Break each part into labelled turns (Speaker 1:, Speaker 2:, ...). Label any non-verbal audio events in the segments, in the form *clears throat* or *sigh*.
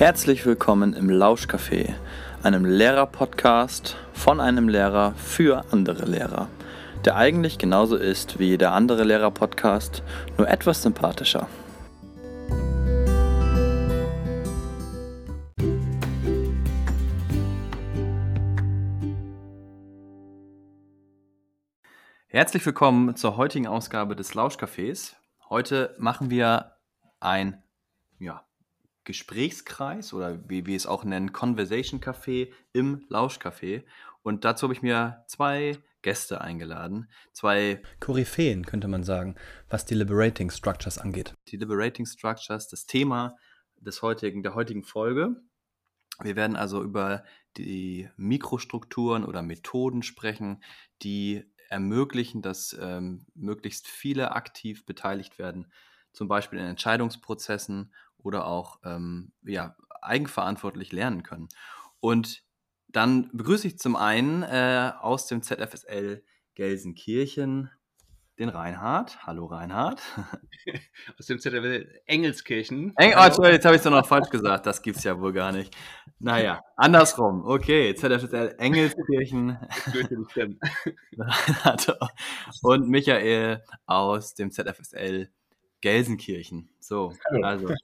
Speaker 1: Herzlich willkommen im Lauschcafé, einem Lehrer-Podcast von einem Lehrer für andere Lehrer, der eigentlich genauso ist wie jeder andere Lehrer-Podcast, nur etwas sympathischer. Herzlich willkommen zur heutigen Ausgabe des Lauschcafés. Heute machen wir ein ja, Gesprächskreis oder wie wir es auch nennen, Conversation Café im Lauschcafé. Und dazu habe ich mir zwei Gäste eingeladen. Zwei Koryphäen, könnte man sagen, was die Liberating Structures angeht. Die Liberating Structures, das Thema des heutigen, der heutigen Folge. Wir werden also über die Mikrostrukturen oder Methoden sprechen, die ermöglichen, dass ähm, möglichst viele aktiv beteiligt werden, zum Beispiel in Entscheidungsprozessen oder auch ähm, ja, eigenverantwortlich lernen können. Und dann begrüße ich zum einen äh, aus dem ZFSL Gelsenkirchen den Reinhard. Hallo Reinhard. *laughs*
Speaker 2: Aus dem ZFSL Engelskirchen.
Speaker 1: Eng oh, sorry, jetzt habe ich es doch noch falsch gesagt. Das gibt es ja wohl gar nicht. Naja, andersrum. Okay, ZFSL Engelskirchen. *laughs* Und Michael aus dem ZFSL Gelsenkirchen. So, Hallo. also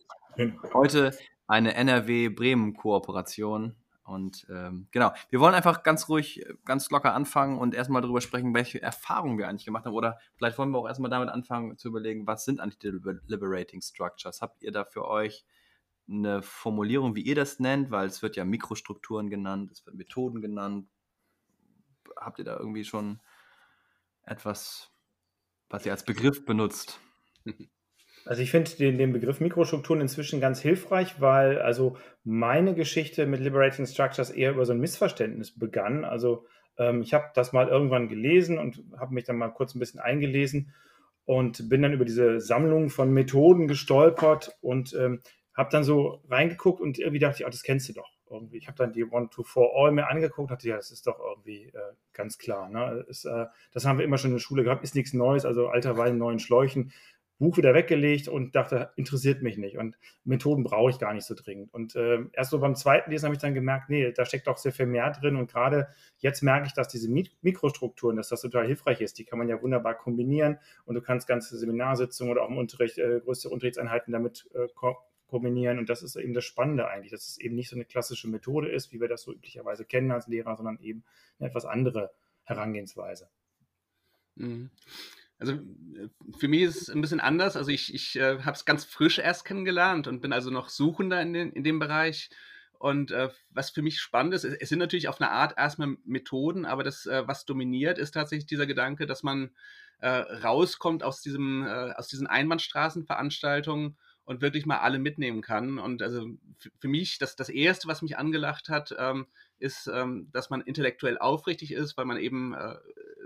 Speaker 1: heute eine NRW-Bremen-Kooperation und ähm, genau, wir wollen einfach ganz ruhig, ganz locker anfangen und erstmal darüber sprechen, welche Erfahrungen wir eigentlich gemacht haben. Oder vielleicht wollen wir auch erstmal damit anfangen zu überlegen, was sind Anti-Liberating Structures? Habt ihr da für euch eine Formulierung, wie ihr das nennt? Weil es wird ja Mikrostrukturen genannt, es wird Methoden genannt. Habt ihr da irgendwie schon etwas, was ihr als Begriff benutzt? *laughs*
Speaker 3: Also ich finde den, den Begriff Mikrostrukturen inzwischen ganz hilfreich, weil also meine Geschichte mit Liberating Structures eher über so ein Missverständnis begann. Also ähm, ich habe das mal irgendwann gelesen und habe mich dann mal kurz ein bisschen eingelesen und bin dann über diese Sammlung von Methoden gestolpert und ähm, habe dann so reingeguckt und irgendwie dachte ich, oh, das kennst du doch irgendwie. Ich habe dann die One to Four All mir angeguckt, dachte ja, das ist doch irgendwie äh, ganz klar. Ne? Ist, äh, das haben wir immer schon in der Schule gehabt, ist nichts Neues, also alter Wein in neuen Schläuchen. Buch wieder weggelegt und dachte, interessiert mich nicht. Und Methoden brauche ich gar nicht so dringend. Und äh, erst so beim zweiten Lesen habe ich dann gemerkt, nee, da steckt doch sehr viel mehr drin. Und gerade jetzt merke ich, dass diese Mikrostrukturen, dass das total hilfreich ist. Die kann man ja wunderbar kombinieren und du kannst ganze Seminarsitzungen oder auch im Unterricht, äh, größere Unterrichtseinheiten damit äh, ko kombinieren. Und das ist eben das Spannende eigentlich, dass es eben nicht so eine klassische Methode ist, wie wir das so üblicherweise kennen als Lehrer, sondern eben eine etwas andere Herangehensweise.
Speaker 2: Mhm. Also äh, für mich ist es ein bisschen anders. Also ich, ich äh, habe es ganz frisch erst kennengelernt und bin also noch Suchender in, den, in dem Bereich. Und äh, was für mich spannend ist, es sind natürlich auf eine Art erstmal Methoden, aber das, äh, was dominiert, ist tatsächlich dieser Gedanke, dass man äh, rauskommt aus, diesem, äh, aus diesen Einbahnstraßenveranstaltungen und wirklich mal alle mitnehmen kann. Und also für mich, das, das Erste, was mich angelacht hat, ähm, ist, ähm, dass man intellektuell aufrichtig ist, weil man eben äh,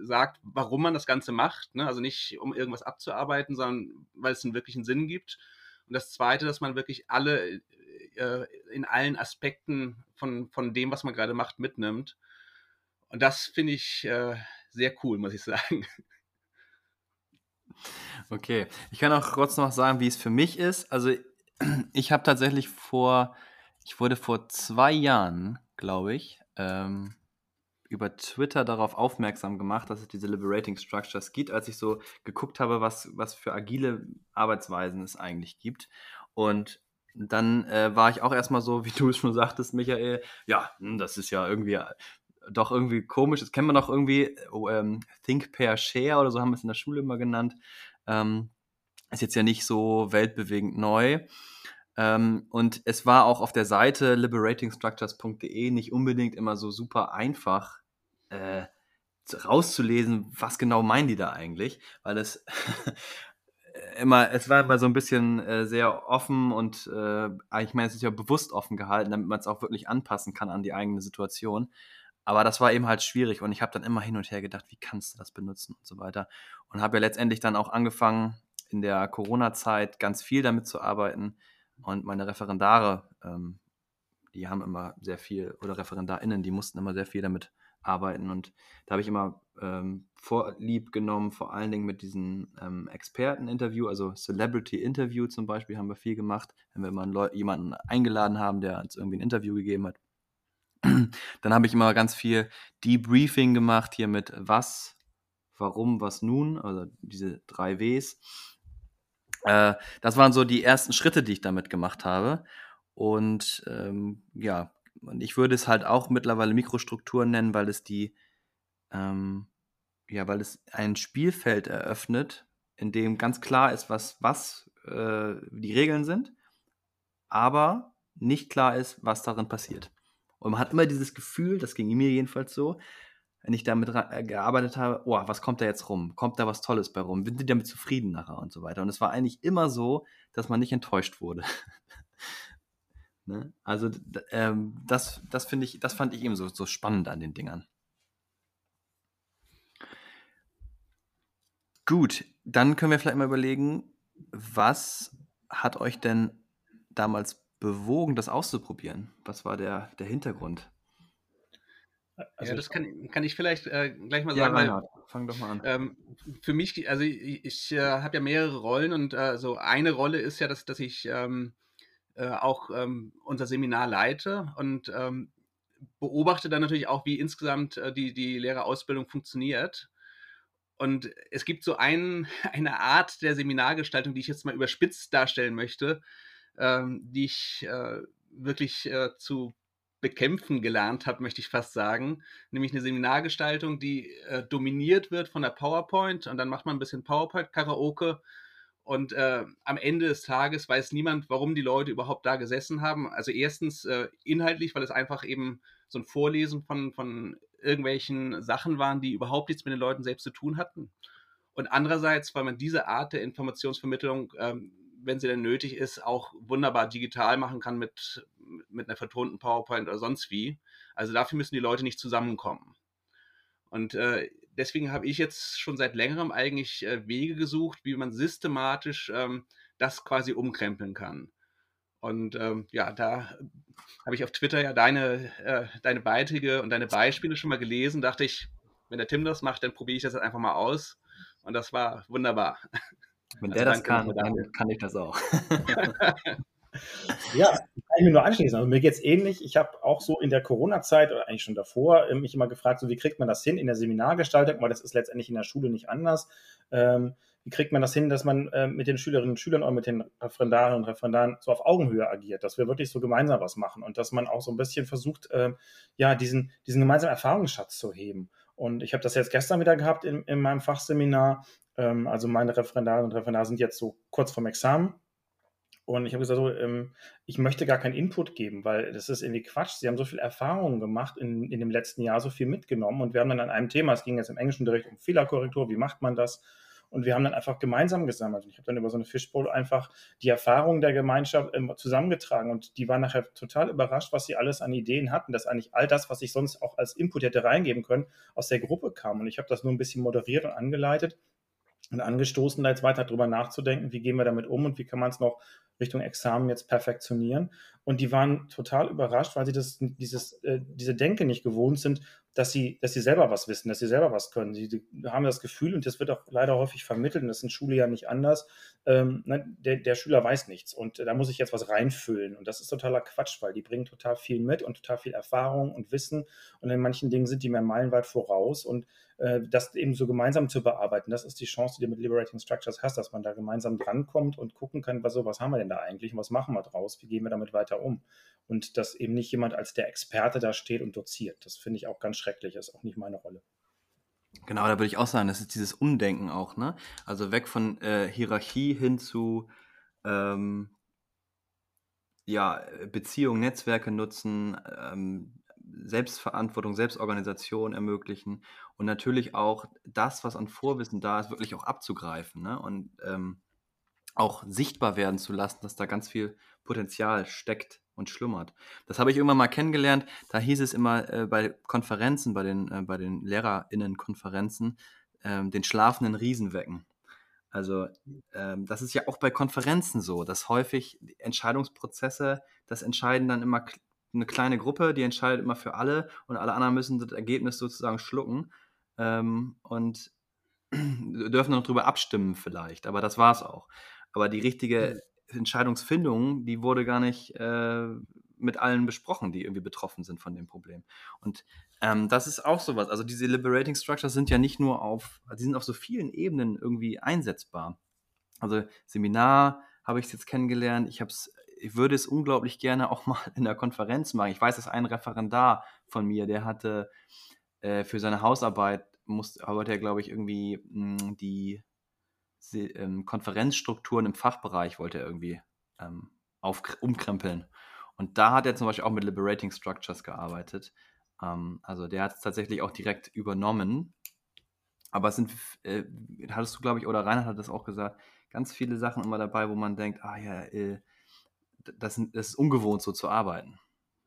Speaker 2: sagt, warum man das Ganze macht. Ne? Also nicht, um irgendwas abzuarbeiten, sondern weil es einen wirklichen Sinn gibt. Und das Zweite, dass man wirklich alle äh, in allen Aspekten von, von dem, was man gerade macht, mitnimmt. Und das finde ich äh, sehr cool, muss ich *laughs* sagen.
Speaker 1: Okay, ich kann auch kurz noch sagen, wie es für mich ist. Also *clears throat* ich habe tatsächlich vor, ich wurde vor zwei Jahren glaube ich, ähm, über Twitter darauf aufmerksam gemacht, dass es diese Liberating Structures gibt, als ich so geguckt habe, was, was für agile Arbeitsweisen es eigentlich gibt. Und dann äh, war ich auch erstmal so, *laughs* wie du es schon sagtest, Michael, ja, hm, das ist ja irgendwie äh, doch irgendwie komisch. Das kennen wir doch irgendwie, oh, ähm, Think, Pair, Share oder so haben wir es in der Schule immer genannt. Ähm, ist jetzt ja nicht so weltbewegend neu. Ähm, und es war auch auf der Seite liberatingstructures.de nicht unbedingt immer so super einfach äh, rauszulesen, was genau meinen die da eigentlich, weil es *laughs* immer, es war immer so ein bisschen äh, sehr offen und äh, ich meine, es ist ja bewusst offen gehalten, damit man es auch wirklich anpassen kann an die eigene Situation. Aber das war eben halt schwierig und ich habe dann immer hin und her gedacht, wie kannst du das benutzen und so weiter. Und habe ja letztendlich dann auch angefangen, in der Corona-Zeit ganz viel damit zu arbeiten, und meine Referendare, ähm, die haben immer sehr viel, oder ReferendarInnen, die mussten immer sehr viel damit arbeiten. Und da habe ich immer ähm, vorlieb genommen, vor allen Dingen mit diesen ähm, Experten-Interview, also Celebrity-Interview zum Beispiel haben wir viel gemacht, wenn wir mal jemanden eingeladen haben, der uns irgendwie ein Interview gegeben hat. *clears throat* Dann habe ich immer ganz viel Debriefing gemacht hier mit was, warum, was nun, also diese drei Ws. Äh, das waren so die ersten Schritte, die ich damit gemacht habe. Und ähm, ja, und ich würde es halt auch mittlerweile Mikrostrukturen nennen, weil es die, ähm, ja, weil es ein Spielfeld eröffnet, in dem ganz klar ist, was, was äh, die Regeln sind, aber nicht klar ist, was darin passiert. Und man hat immer dieses Gefühl, das ging mir jedenfalls so, wenn ich damit äh, gearbeitet habe, oh, was kommt da jetzt rum? Kommt da was Tolles bei rum? Sind die damit zufrieden nachher und so weiter? Und es war eigentlich immer so, dass man nicht enttäuscht wurde. *laughs* ne? Also ähm, das, das finde ich, das fand ich eben so, so spannend an den Dingern. Gut, dann können wir vielleicht mal überlegen, was hat euch denn damals bewogen, das auszuprobieren? Was war der, der Hintergrund?
Speaker 2: Also ja, das kann, kann ich vielleicht äh, gleich mal ja, sagen. Reinhard,
Speaker 1: weil, fang doch mal an.
Speaker 2: Ähm, für mich, also ich, ich äh, habe ja mehrere Rollen und äh, so eine Rolle ist ja, dass, dass ich ähm, äh, auch ähm, unser Seminar leite und ähm, beobachte dann natürlich auch, wie insgesamt äh, die, die Lehrerausbildung funktioniert. Und es gibt so ein, *laughs* eine Art der Seminargestaltung, die ich jetzt mal überspitzt darstellen möchte, ähm, die ich äh, wirklich zu bekämpfen gelernt habe, möchte ich fast sagen. Nämlich eine Seminargestaltung, die äh, dominiert wird von der PowerPoint und dann macht man ein bisschen PowerPoint-Karaoke und äh, am Ende des Tages weiß niemand, warum die Leute überhaupt da gesessen haben. Also erstens äh, inhaltlich, weil es einfach eben so ein Vorlesen von, von irgendwelchen Sachen waren, die überhaupt nichts mit den Leuten selbst zu tun hatten. Und andererseits, weil man diese Art der Informationsvermittlung ähm, wenn sie denn nötig ist, auch wunderbar digital machen kann mit, mit einer vertonten PowerPoint oder sonst wie. Also dafür müssen die Leute nicht zusammenkommen. Und äh, deswegen habe ich jetzt schon seit längerem eigentlich äh, Wege gesucht, wie man systematisch ähm, das quasi umkrempeln kann. Und ähm, ja, da habe ich auf Twitter ja deine, äh, deine Beiträge und deine Beispiele schon mal gelesen. Dachte ich, wenn der Tim das macht, dann probiere ich das einfach mal aus. Und das war wunderbar.
Speaker 1: Wenn also der das kann, dann kann ich das auch. *laughs* *laughs* *laughs*
Speaker 3: ja, kann ich mir nur anschließen. Also mir geht es ähnlich. Ich habe auch so in der Corona-Zeit oder eigentlich schon davor ähm, mich immer gefragt, so wie kriegt man das hin in der Seminargestaltung, weil das ist letztendlich in der Schule nicht anders. Ähm, wie kriegt man das hin, dass man äh, mit den Schülerinnen und Schülern oder mit den Referendaren und Referendaren so auf Augenhöhe agiert, dass wir wirklich so gemeinsam was machen und dass man auch so ein bisschen versucht, äh, ja, diesen, diesen gemeinsamen Erfahrungsschatz zu heben. Und ich habe das jetzt gestern wieder gehabt in, in meinem Fachseminar, ähm, also meine Referendarinnen und Referendare sind jetzt so kurz vorm Examen. Und ich habe gesagt, so, ähm, ich möchte gar keinen Input geben, weil das ist irgendwie Quatsch. Sie haben so viel Erfahrung gemacht in, in dem letzten Jahr, so viel mitgenommen. Und wir haben dann an einem Thema, es ging jetzt im englischen Unterricht um Fehlerkorrektur, wie macht man das? Und wir haben dann einfach gemeinsam gesammelt. Und ich habe dann über so eine Fishbowl einfach die Erfahrungen der Gemeinschaft ähm, zusammengetragen. Und die waren nachher total überrascht, was sie alles an Ideen hatten, dass eigentlich all das, was ich sonst auch als Input hätte reingeben können, aus der Gruppe kam. Und ich habe das nur ein bisschen moderiert und angeleitet und angestoßen, da jetzt weiter drüber nachzudenken, wie gehen wir damit um und wie kann man es noch Richtung Examen jetzt perfektionieren. Und die waren total überrascht, weil sie das, dieses, äh, diese Denke nicht gewohnt sind, dass sie, dass sie selber was wissen, dass sie selber was können. Sie, haben das Gefühl, und das wird auch leider häufig vermittelt, und das ist in Schule ja nicht anders, ähm, ne, der, der Schüler weiß nichts und da muss ich jetzt was reinfüllen. Und das ist totaler Quatsch, weil die bringen total viel mit und total viel Erfahrung und Wissen. Und in manchen Dingen sind die mehr meilenweit voraus. Und äh, das eben so gemeinsam zu bearbeiten, das ist die Chance, die du mit Liberating Structures hast, dass man da gemeinsam drankommt und gucken kann, was, so, was haben wir denn da eigentlich und was machen wir draus, wie gehen wir damit weiter um. Und dass eben nicht jemand als der Experte da steht und doziert. Das finde ich auch ganz schrecklich, das ist auch nicht meine Rolle.
Speaker 1: Genau, da würde ich auch sagen, das ist dieses Umdenken auch, ne? Also weg von äh, Hierarchie hin zu ähm, ja, Beziehungen, Netzwerke nutzen, ähm, Selbstverantwortung, Selbstorganisation ermöglichen und natürlich auch das, was an Vorwissen da ist, wirklich auch abzugreifen ne? und ähm, auch sichtbar werden zu lassen, dass da ganz viel Potenzial steckt und schlummert. Das habe ich irgendwann mal kennengelernt. Da hieß es immer äh, bei Konferenzen, bei den, äh, den LehrerInnen-Konferenzen, äh, den schlafenden Riesen wecken. Also ähm, das ist ja auch bei Konferenzen so, dass häufig Entscheidungsprozesse, das entscheiden dann immer eine kleine Gruppe, die entscheidet immer für alle und alle anderen müssen das Ergebnis sozusagen schlucken ähm, und *clears throat* dürfen noch drüber abstimmen vielleicht, aber das war es auch. Aber die richtige Entscheidungsfindung, die wurde gar nicht äh, mit allen besprochen, die irgendwie betroffen sind von dem Problem. Und ähm, das ist auch sowas. Also diese Liberating Structures sind ja nicht nur auf, die sind auf so vielen Ebenen irgendwie einsetzbar. Also Seminar habe ich es jetzt kennengelernt. Ich habe es, ich würde es unglaublich gerne auch *laughs* mal in der Konferenz machen. Ich weiß, dass ein Referendar von mir, der hatte äh, für seine Hausarbeit muss, wollte er, glaube ich, irgendwie mh, hm, die Konferenzstrukturen im Fachbereich wollte er irgendwie ähm, auf, umkrempeln. Und da hat er zum Beispiel auch mit Liberating Structures gearbeitet. Ähm, also der hat es tatsächlich auch direkt übernommen. Aber es sind, äh, hattest du, glaube ich, oder Reinhard hat das auch gesagt, ganz viele Sachen immer dabei, wo man denkt, ah ja, äh, das, das, ist ungewohnt, so zu arbeiten.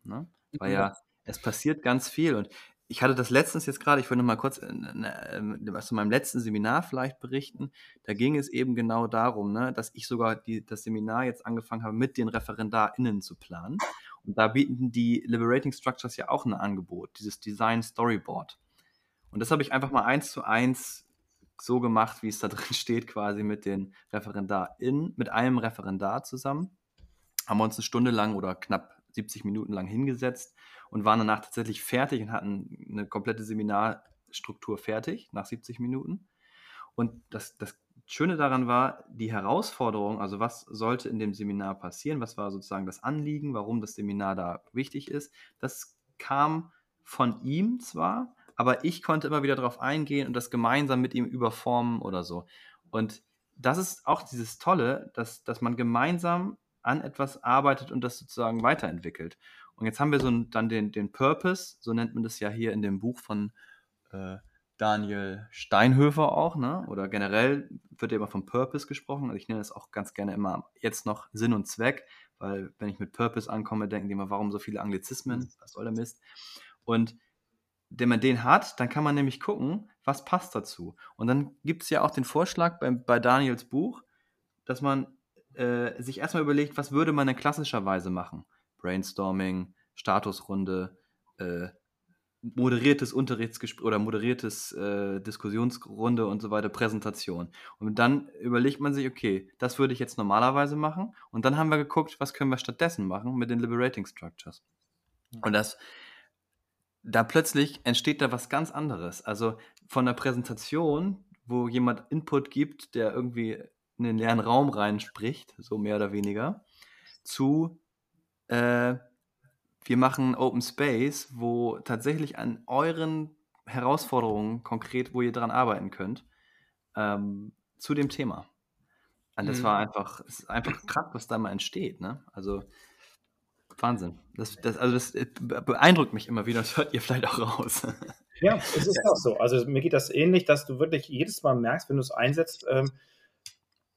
Speaker 1: Ne? Weil ja, mhm. es passiert ganz viel. Und ich hatte das letztens jetzt gerade, ich würde mal kurz was zu meinem letzten Seminar vielleicht berichten. Da ging es eben genau darum, ne, dass ich sogar die, das Seminar jetzt angefangen habe, mit den ReferendarInnen zu planen. Und da bieten die Liberating Structures ja auch ein Angebot, dieses Design Storyboard. Und das habe ich einfach mal eins zu eins so gemacht, wie es da *laughs* drin steht, quasi mit den ReferendarInnen, mit einem Referendar zusammen. Haben wir uns eine Stunde lang oder knapp 70 Minuten lang hingesetzt und waren danach tatsächlich fertig und hatten eine komplette Seminarstruktur fertig nach 70 Minuten. Und das, das Schöne daran war, die Herausforderung, also was sollte in dem Seminar passieren, was war sozusagen das Anliegen, warum das Seminar da wichtig ist, das kam von ihm zwar, aber ich konnte immer wieder darauf eingehen und das gemeinsam mit ihm überformen oder so. Und das ist auch dieses Tolle, dass, dass man gemeinsam an etwas arbeitet und das sozusagen weiterentwickelt. Und jetzt haben wir so dann den, den Purpose, so nennt man das ja hier in dem Buch von äh, Daniel Steinhöfer auch, ne? oder generell wird ja immer vom Purpose gesprochen. Also ich nenne das auch ganz gerne immer jetzt noch Sinn und Zweck, weil wenn ich mit Purpose ankomme, denken die immer, warum so viele Anglizismen, mhm. was soll der Mist? Und wenn man den hat, dann kann man nämlich gucken, was passt dazu. Und dann gibt es ja auch den Vorschlag bei, bei Daniels Buch, dass man äh, sich erstmal überlegt, was würde man denn klassischerweise machen? Brainstorming, Statusrunde, äh, moderiertes Unterrichtsgespräch oder moderiertes äh, Diskussionsrunde und so weiter, Präsentation. Und dann überlegt man sich, okay, das würde ich jetzt normalerweise machen. Und dann haben wir geguckt, was können wir stattdessen machen mit den Liberating Structures. Und das, da plötzlich entsteht da was ganz anderes. Also von der Präsentation, wo jemand Input gibt, der irgendwie in den leeren Raum reinspricht, so mehr oder weniger, zu äh, wir machen Open Space, wo tatsächlich an euren Herausforderungen konkret, wo ihr dran arbeiten könnt, ähm, zu dem Thema. Und das mhm. war einfach, es ist einfach krass, was da mal entsteht, ne? Also Wahnsinn. Das, das, also das äh, beeindruckt mich immer wieder, *laughs* das hört ihr vielleicht auch raus.
Speaker 3: Ja, es ist auch so. Also mir geht das ähnlich, dass du wirklich jedes Mal merkst, wenn du es einsetzt, ähm,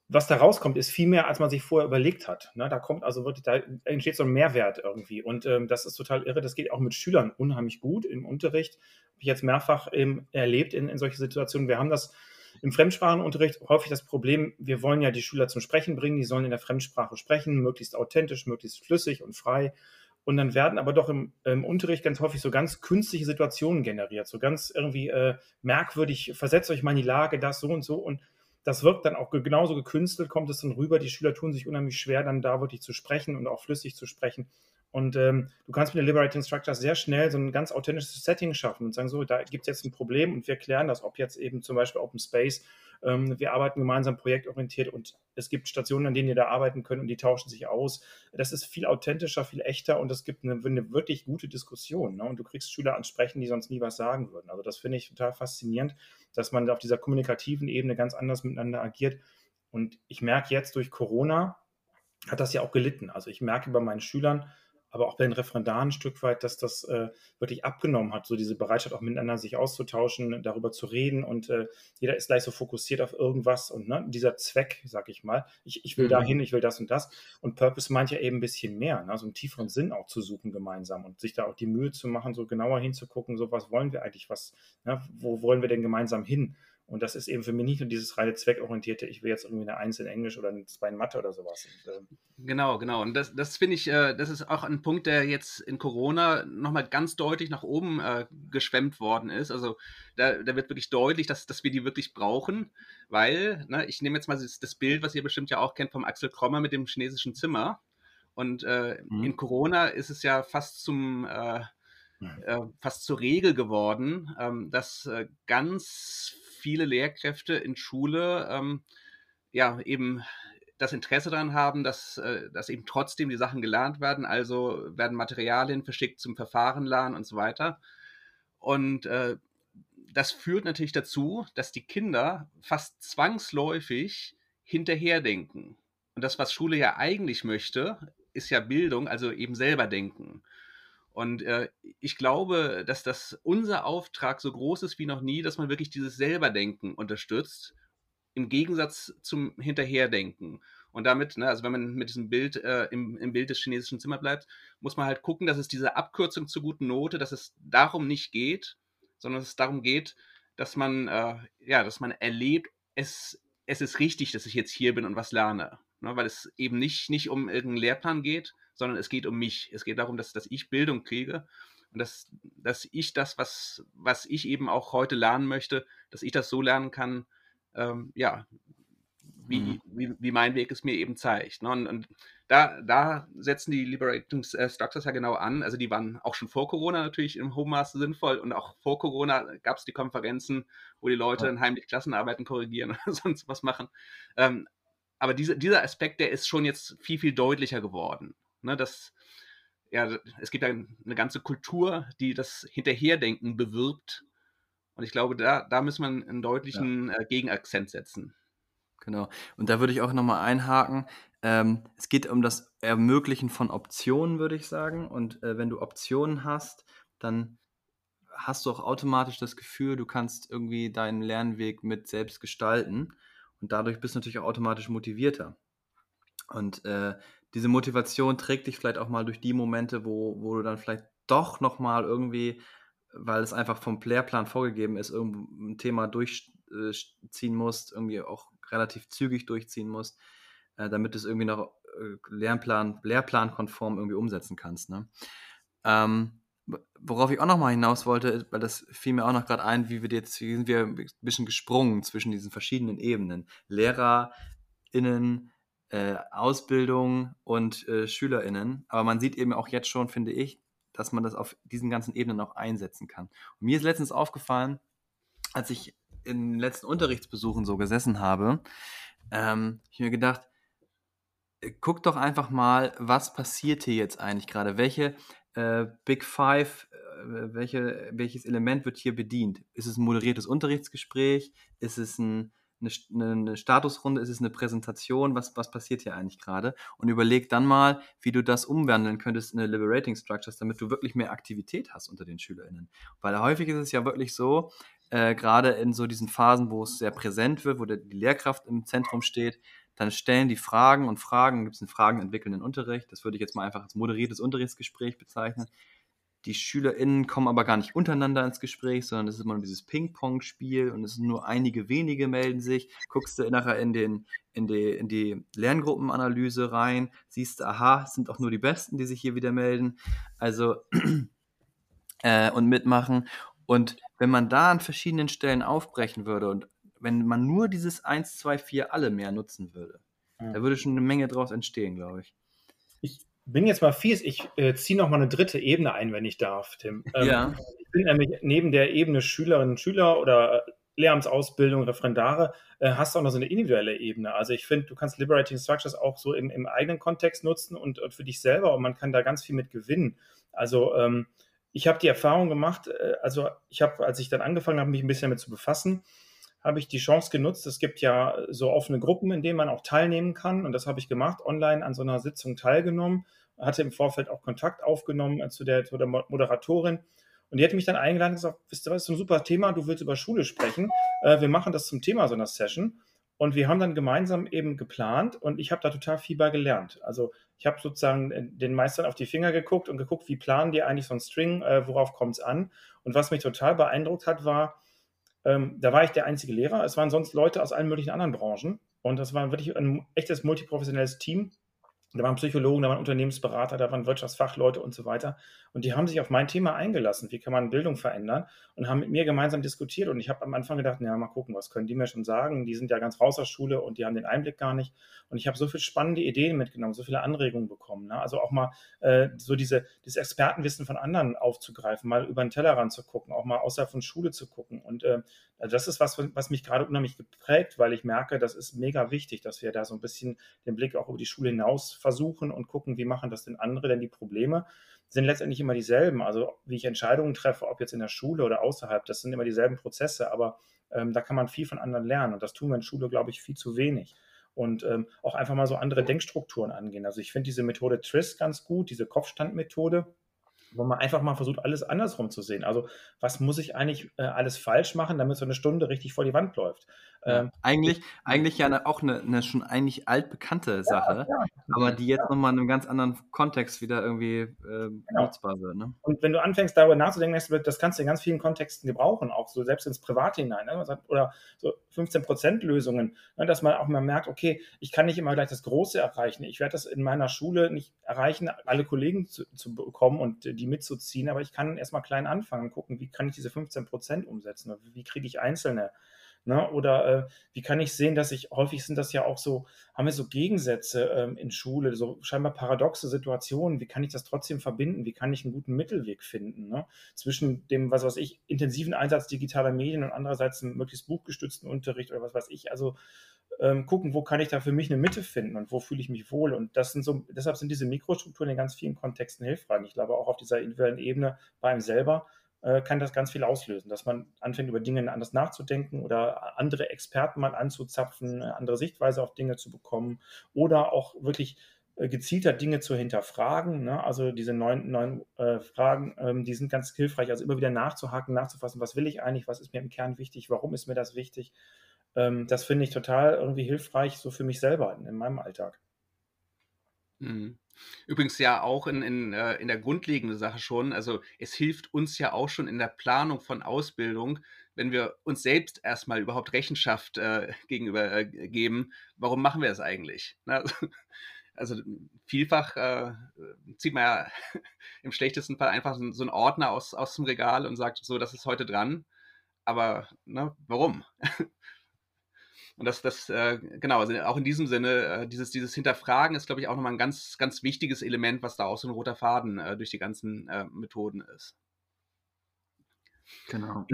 Speaker 3: was da rauskommt, ist viel mehr, als man sich vorher überlegt hat. Ne? Da kommt also wirklich, da entsteht so ein Mehrwert irgendwie. Und ähm, das ist total irre. Das geht auch mit Schülern unheimlich gut im Unterricht. Habe ich jetzt mehrfach ähm, erlebt in, in solche Situationen. Wir haben das im Fremdsprachenunterricht häufig das Problem, wir wollen ja die Schüler zum Sprechen bringen, die sollen in der Fremdsprache sprechen, möglichst authentisch, möglichst flüssig und frei. Und dann werden aber doch im, im Unterricht ganz häufig so ganz künstliche Situationen generiert, so ganz irgendwie äh, merkwürdig, versetzt euch mal in die Lage, das so und so. Und das wirkt dann auch genauso gekünstelt, kommt es dann rüber. Die Schüler tun sich unheimlich schwer, dann da wirklich zu sprechen und auch flüssig zu sprechen. Und ähm, du kannst mit den Liberating Structures sehr schnell so ein ganz authentisches Setting schaffen und sagen, so, da gibt es jetzt ein Problem und wir klären das, ob jetzt eben zum Beispiel Open Space ähm, wir arbeiten gemeinsam projektorientiert und es gibt Stationen, an denen ihr da arbeiten könnt und die tauschen sich aus. Das ist viel authentischer, viel echter und es gibt eine, eine wirklich gute Diskussion. Ne? Und du kriegst Schüler ansprechen, die sonst nie was sagen würden. Also das finde ich total faszinierend, dass man auf dieser kommunikativen Ebene ganz anders miteinander agiert. Und ich merke jetzt durch Corona, hat das ja auch gelitten. Also ich merke bei meinen Schülern, aber auch bei den Referendaren ein Stück weit, dass das äh, wirklich abgenommen hat, so diese Bereitschaft auch miteinander sich auszutauschen, darüber zu reden und äh, jeder ist gleich so fokussiert auf irgendwas und ne, dieser Zweck, sag ich mal, ich, ich will mhm. dahin, ich will das und das und Purpose meint ja eben ein bisschen mehr, ne, so einen tieferen Sinn auch zu suchen gemeinsam und sich da auch die Mühe zu machen, so genauer hinzugucken, so was wollen wir eigentlich, was, ne, wo wollen wir denn gemeinsam hin Und das ist eben für mich nicht nur dieses reine zweckorientierte, ich will jetzt irgendwie eine Eins in Englisch oder eine Zwei in Mathe oder sowas. Ähm
Speaker 2: genau, genau. Und das, das finde ich, äh, das ist auch ein Punkt, der jetzt in Corona nochmal ganz deutlich nach oben äh, geschwemmt worden ist. Also da, da wird wirklich deutlich, dass, dass wir die wirklich brauchen, weil, ne, ich nehme jetzt mal das, das Bild, was ihr bestimmt ja auch kennt vom Axel Krommer mit dem chinesischen Zimmer. Und äh, mhm. in Corona ist es ja fast zum äh, äh, fast zur Regel geworden, ähm, dass äh, ganz viele Lehrkräfte in Schule ähm, ja eben das Interesse daran haben, dass, äh, dass eben trotzdem die Sachen gelernt werden. Also werden Materialien verschickt zum Verfahrenlernen und so weiter. Und äh, das führt natürlich dazu, dass die Kinder fast zwangsläufig hinterherdenken. Und das, was Schule ja eigentlich möchte, ist ja Bildung, also eben selber denken. Und äh, ich glaube, dass das unser Auftrag so groß ist wie noch nie, dass man wirklich dieses Selberdenken unterstützt, im Gegensatz zum Hinterherdenken. Und damit, ne, also wenn man mit diesem Bild äh, im, im Bild des chinesischen Zimmers bleibt, muss man halt gucken, dass es diese Abkürzung zur guten Note, dass es darum nicht geht, sondern dass es darum geht, dass man, äh, ja, dass man erlebt, es, es ist richtig, dass ich jetzt hier bin und was lerne. Ne, weil es eben nicht, nicht um irgendeinen Lehrplan geht, sondern es geht um mich. Es geht darum, dass, dass ich Bildung kriege und dass, dass ich das, was, was ich eben auch heute lernen möchte, dass ich das so lernen kann, ähm, ja, wie, mhm. wie, wie, mein Weg es mir eben zeigt. Ne? Und, und, da, da setzen die Liberating äh, Structures ja genau an. Also die waren auch schon vor Corona natürlich im hohen Maße sinnvoll und auch vor Corona gab es die Konferenzen, wo die Leute ja. heimlich Klassenarbeiten korrigieren *laughs* oder sonst was machen. Ähm, aber diese, dieser Aspekt, der ist schon jetzt viel, viel deutlicher geworden. Ne, das, ja, es gibt eine ganze Kultur, die das Hinterherdenken bewirbt. Und ich glaube, da, da muss man einen deutlichen ja. äh, Gegenakzent setzen.
Speaker 1: Genau. Und da würde ich auch nochmal einhaken. Ähm, es geht um das Ermöglichen von Optionen, würde ich sagen. Und äh, wenn du Optionen hast, dann hast du auch automatisch das Gefühl, du kannst irgendwie deinen Lernweg mit selbst gestalten. Und dadurch bist du natürlich auch automatisch motivierter. Und äh, diese Motivation trägt dich vielleicht auch mal durch die Momente, wo, wo du dann vielleicht doch nochmal irgendwie, weil es einfach vom Lehrplan vorgegeben ist, ein Thema durchziehen musst, irgendwie auch relativ zügig durchziehen musst, äh, damit du es irgendwie noch äh, Lernplan, Lehrplankonform irgendwie umsetzen kannst. Ne? Ähm, worauf ich auch noch mal hinaus wollte, weil das fiel mir auch noch gerade ein, wie wir jetzt, wie sind wir ein bisschen gesprungen zwischen diesen verschiedenen Ebenen. LehrerInnen, äh, Ausbildung und äh, SchülerInnen. Aber man sieht eben auch jetzt schon, finde ich, dass man das auf diesen ganzen Ebenen auch einsetzen kann. Und mir ist letztens aufgefallen, als ich in den letzten Unterrichtsbesuchen so gesessen habe, ähm, ich mir gedacht, äh, guck doch einfach mal, was passiert hier jetzt eigentlich gerade? Welche äh, Big Five, äh, welche, welches Element wird hier bedient? Ist es ein moderiertes Unterrichtsgespräch? Ist es ein eine, eine Statusrunde, ist es eine Präsentation, was, was passiert hier eigentlich gerade? Und überleg dann mal, wie du das umwandeln könntest in eine Liberating Structures, damit du wirklich mehr Aktivität hast unter den SchülerInnen. Weil häufig ist es ja wirklich so, äh, gerade in so diesen Phasen, wo es sehr präsent wird, wo der, die Lehrkraft im Zentrum steht, dann stellen die Fragen und Fragen, gibt es einen Fragen entwickelnden Unterricht, das würde ich jetzt mal einfach als moderiertes Unterrichtsgespräch bezeichnen. Die SchülerInnen kommen aber gar nicht untereinander ins Gespräch, sondern es ist immer nur dieses Ping-Pong-Spiel und es sind nur einige wenige melden sich. Guckst du nachher in, den, in, die, in die Lerngruppenanalyse rein, siehst aha, es sind auch nur die Besten, die sich hier wieder melden. Also *clears throat* äh, und mitmachen. Und wenn man da an verschiedenen Stellen aufbrechen würde und wenn man nur dieses 1, 2, 4 alle mehr nutzen würde, ja. da würde schon eine Menge draus entstehen, glaube ich.
Speaker 3: Ich bin jetzt mal fies, ich äh, ziehe noch mal eine dritte Ebene ein, wenn ich darf, Tim. Ähm, ja. Ich bin nämlich neben der Ebene Schülerinnen und Schüler oder äh, Lehramtsausbildung, Referendare, äh, hast du auch noch so eine individuelle Ebene. Also ich finde, du kannst Liberating Structures auch so im, im eigenen Kontext nutzen und, und, für dich selber und man kann da ganz viel mit gewinnen. Also ähm, ich habe die Erfahrung gemacht, äh, also ich habe, als ich dann angefangen habe, mich ein bisschen damit zu befassen, habe ich die Chance genutzt. Es gibt ja so offene Gruppen, in denen man auch teilnehmen kann. Und das habe ich gemacht, online an so einer Sitzung teilgenommen, hatte im Vorfeld auch Kontakt aufgenommen äh, zu der, zu der Moderatorin. Und die hat mich dann eingeladen und gesagt, wisst ihr was, ist ein super Thema, du willst über Schule sprechen. Äh, wir machen das zum Thema so einer Session. Und wir haben dann gemeinsam eben geplant und ich habe da total viel bei gelernt. Also ich habe sozusagen äh, den Meistern auf die Finger geguckt und geguckt, wie planen die eigentlich so ein String, äh, worauf kommt es an. Und was mich total beeindruckt hat, war, ähm, da war ich der einzige Lehrer. Es waren sonst Leute aus allen möglichen anderen Branchen. Und das war wirklich ein echtes multiprofessionelles Team. Da waren Psychologen, da waren Unternehmensberater, da waren Wirtschaftsfachleute und so weiter. Und die haben sich auf mein Thema eingelassen. Wie kann man Bildung verändern? Und haben mit mir gemeinsam diskutiert. Und ich habe am Anfang gedacht, ja, mal gucken, was können die mir schon sagen? Die sind ja ganz raus aus Schule und die haben den Einblick gar nicht. Und ich habe so viele spannende Ideen mitgenommen, so viele Anregungen bekommen. Ne? Also auch mal äh, so diese, dieses Expertenwissen von anderen aufzugreifen, mal über den Tellerrand zu gucken, auch mal außerhalb von Schule zu gucken. Und äh, also das ist was, was mich gerade unheimlich geprägt, weil ich merke, das ist mega wichtig, dass wir da so ein bisschen den Blick auch über die Schule hinaus versuchen und gucken, wie machen das denn andere, denn die Probleme sind letztendlich immer dieselben. Also wie ich Entscheidungen treffe, ob jetzt in der Schule oder außerhalb, das sind immer dieselben Prozesse, aber ähm, da kann man viel von anderen lernen und das tun wir in Schule, glaube ich, viel zu wenig. Und ähm, auch einfach mal so andere Denkstrukturen angehen. Also ich finde diese Methode TRIS ganz gut, diese Kopfstandmethode wo man einfach mal versucht, alles andersrum zu sehen. Also, was muss ich eigentlich äh, alles falsch machen, damit so eine Stunde richtig vor die Wand läuft?
Speaker 1: Ja, ähm, eigentlich, eigentlich ja auch eine, eine, schon eigentlich altbekannte Sache, ja, ja. aber die jetzt nochmal in einem ganz anderen Kontext wieder irgendwie äh, genau. nutzbar wird. Ne?
Speaker 3: Und wenn du anfängst, darüber nachzudenken, das kannst du in ganz vielen Kontexten gebrauchen, auch so selbst ins Private hinein. Ne? Oder so 15%-Lösungen, ne? dass man auch mal merkt, okay, ich kann nicht immer gleich das Große erreichen. Ich werde das in meiner Schule nicht erreichen, alle Kollegen zu, zu bekommen und die mitzuziehen, aber ich kann erstmal klein anfangen, gucken, wie kann ich diese 15% umsetzen, wie kriege ich Einzelne Ne? Oder äh, wie kann ich sehen, dass ich, häufig sind das ja auch so, haben wir so Gegensätze ähm, in Schule, so scheinbar paradoxe Situationen. Wie kann ich das trotzdem verbinden? Wie kann ich einen guten Mittelweg finden? Ne? Zwischen dem, was weiß ich, intensiven Einsatz digitaler Medien und andererseits einem möglichst buchgestützten Unterricht oder was weiß ich. Also ähm, gucken, wo kann ich da für mich eine Mitte finden und wo fühle ich mich wohl. Und das sind so, deshalb sind diese Mikrostrukturen in ganz vielen Kontexten hilfreich. Ich glaube auch auf dieser individuellen Ebene bei einem selber äh, kann das ganz viel auslösen, dass man anfängt, über Dinge anders nachzudenken oder andere Experten mal anzuzapfen, andere Sichtweise auf Dinge zu bekommen oder auch wirklich äh, gezielter Dinge zu hinterfragen. Ne? Also diese neuen, neuen äh, Fragen, ähm, die sind ganz hilfreich. Also immer wieder nachzuhaken, nachzufassen, was will ich eigentlich, was ist mir im Kern wichtig, warum ist mir das wichtig. Ähm, das finde ich total irgendwie hilfreich, so für mich selber in, in meinem Alltag.
Speaker 2: Mhm. Übrigens ja auch in, in, äh, in der grundlegenden Sache schon. Also es hilft uns ja auch schon in der Planung von Ausbildung, wenn wir uns selbst erstmal überhaupt Rechenschaft äh, gegenüber äh, geben, warum machen wir das eigentlich? Na, ne? *laughs* also vielfach äh, zieht man ja *laughs* im schlechtesten Fall einfach so, so einen Ordner aus, aus dem Regal und sagt, so, das ist heute dran. Aber ne, warum? *laughs* Und das, das äh, genau, also auch in diesem Sinne, äh, dieses, dieses Hinterfragen ist, glaube ich, auch nochmal ein ganz, ganz wichtiges Element, was da auch so ein roter Faden äh, durch die ganzen äh, Methoden ist.
Speaker 1: Genau.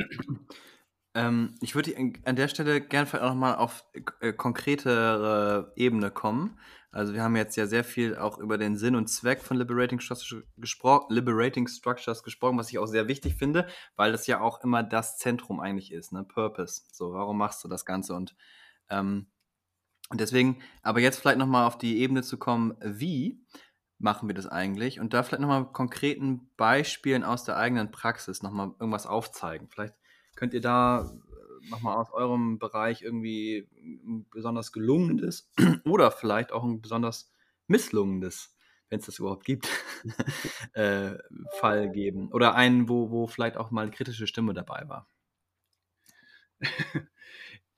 Speaker 1: ähm, ich würde an der Stelle gerne vielleicht auch nochmal auf äh, konkretere Ebene kommen. Also wir haben jetzt ja sehr viel auch über den Sinn und Zweck von Liberating Structures, Liberating Structures gesprochen, was ich auch sehr wichtig finde, weil das ja auch immer das Zentrum eigentlich ist, ne? Purpose. So, warum machst du das Ganze? Und ähm, und deswegen, aber jetzt vielleicht nochmal auf die Ebene zu kommen, wie machen wir das eigentlich? Und da vielleicht nochmal konkreten Beispielen aus der eigenen Praxis nochmal irgendwas aufzeigen. Vielleicht könnt ihr da äh, nochmal aus eurem Bereich irgendwie ein besonders gelungenes *clears throat* oder vielleicht auch ein besonders misslungenes, wenn es das überhaupt gibt, *laughs* äh, Fall geben. Oder einen, wo, wo vielleicht auch mal eine kritische Stimme dabei war. *laughs*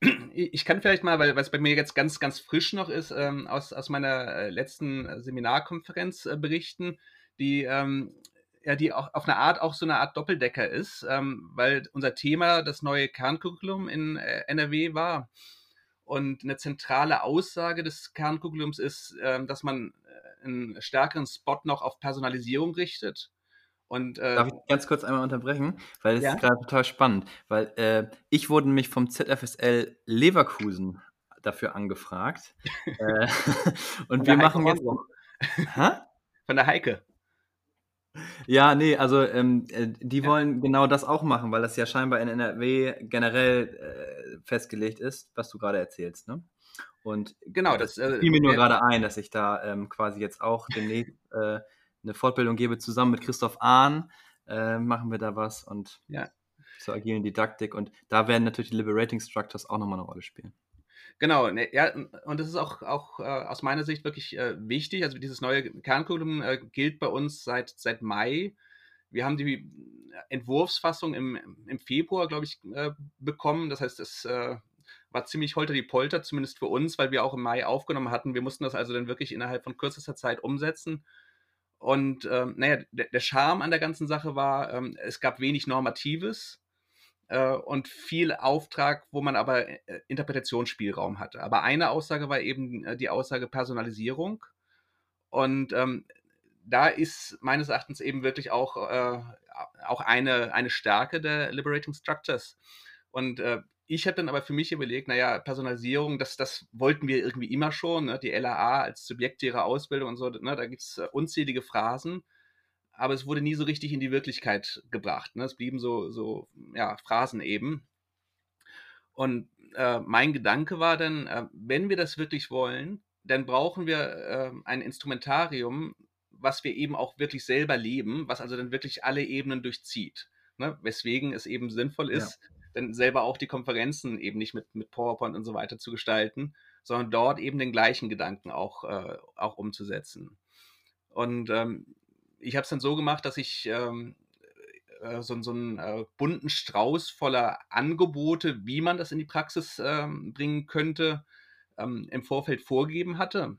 Speaker 1: *clears throat*
Speaker 2: ich kann vielleicht mal, weil es bei mir jetzt ganz, ganz frisch noch ist, ähm, aus, aus meiner äh, letzten Seminarkonferenz äh, berichten, die, ähm, ja, die auch auf eine Art auch so eine Art Doppeldecker ist, ähm, weil unser Thema das neue Kerncurriculum in äh, NRW war. Und eine zentrale Aussage des Kerncurriculums ist, ähm, dass man äh, einen stärkeren Spot noch auf Personalisierung richtet und,
Speaker 1: äh, Darf ich ganz kurz einmal unterbrechen? Weil das ja? ist gerade total spannend. Weil äh, ich wurde nämlich vom ZFSL Leverkusen dafür angefragt. *laughs* äh, *laughs* und wir Heike machen jetzt.
Speaker 2: Von der Heike.
Speaker 1: Ja, nee, also ähm, äh, die ja. wollen genau das auch machen, weil das ja scheinbar in NRW generell äh, festgelegt ist, was du gerade erzählst, ne? Und genau, das, das fiel mir nur gerade ein, dass ich da ähm, quasi jetzt auch demnächst äh, eine Fortbildung gebe, zusammen mit Christoph Ahn, äh, machen wir da was und ja. zur agilen Didaktik. Und da werden natürlich die Liberating Structures auch nochmal eine Rolle spielen.
Speaker 2: Genau, ne, ja, und das ist auch, auch äh, aus meiner Sicht wirklich äh, wichtig. Also dieses neue Kerncurriculum äh, gilt bei uns seit, seit Mai wir haben die Entwurfsfassung im, im Februar, glaube ich, äh, bekommen. Das heißt, es äh, war ziemlich holter die Polter, zumindest für uns, weil wir auch im Mai aufgenommen hatten. Wir mussten das also dann wirklich innerhalb von kürzester Zeit umsetzen. Und ähm, naja, der, der, Charme an der ganzen Sache war, ähm, es gab wenig Normatives äh, und viel Auftrag, wo man aber äh, Interpretationsspielraum hatte. Aber eine Aussage war eben äh, die Aussage Personalisierung. Und ähm, da ist meines Erachtens eben wirklich auch, äh, auch eine, eine Stärke der Liberating Structures. Und äh, ich habe dann aber für mich überlegt, naja, Personalisierung, das, das wollten wir irgendwie immer schon, ne? die LAA als Subjekt ihrer Ausbildung und so, ne? da gibt es äh, unzählige Phrasen, aber es wurde nie so richtig in die Wirklichkeit gebracht. Ne? Es blieben so, so ja, Phrasen eben. Und äh, mein Gedanke war dann, äh, wenn wir das wirklich wollen, dann brauchen wir äh, ein Instrumentarium, was wir eben auch wirklich selber leben, was also dann wirklich alle Ebenen durchzieht. Ne? Weswegen es eben sinnvoll ist, ja dann selber auch die Konferenzen eben nicht mit, mit PowerPoint und so weiter zu gestalten, sondern dort eben den gleichen Gedanken auch, äh, auch umzusetzen. Und ähm, ich habe es dann so gemacht, dass ich ähm, äh, so, so einen äh, bunten Strauß voller Angebote, wie man das in die Praxis ähm, bringen könnte, ähm, im Vorfeld vorgegeben hatte.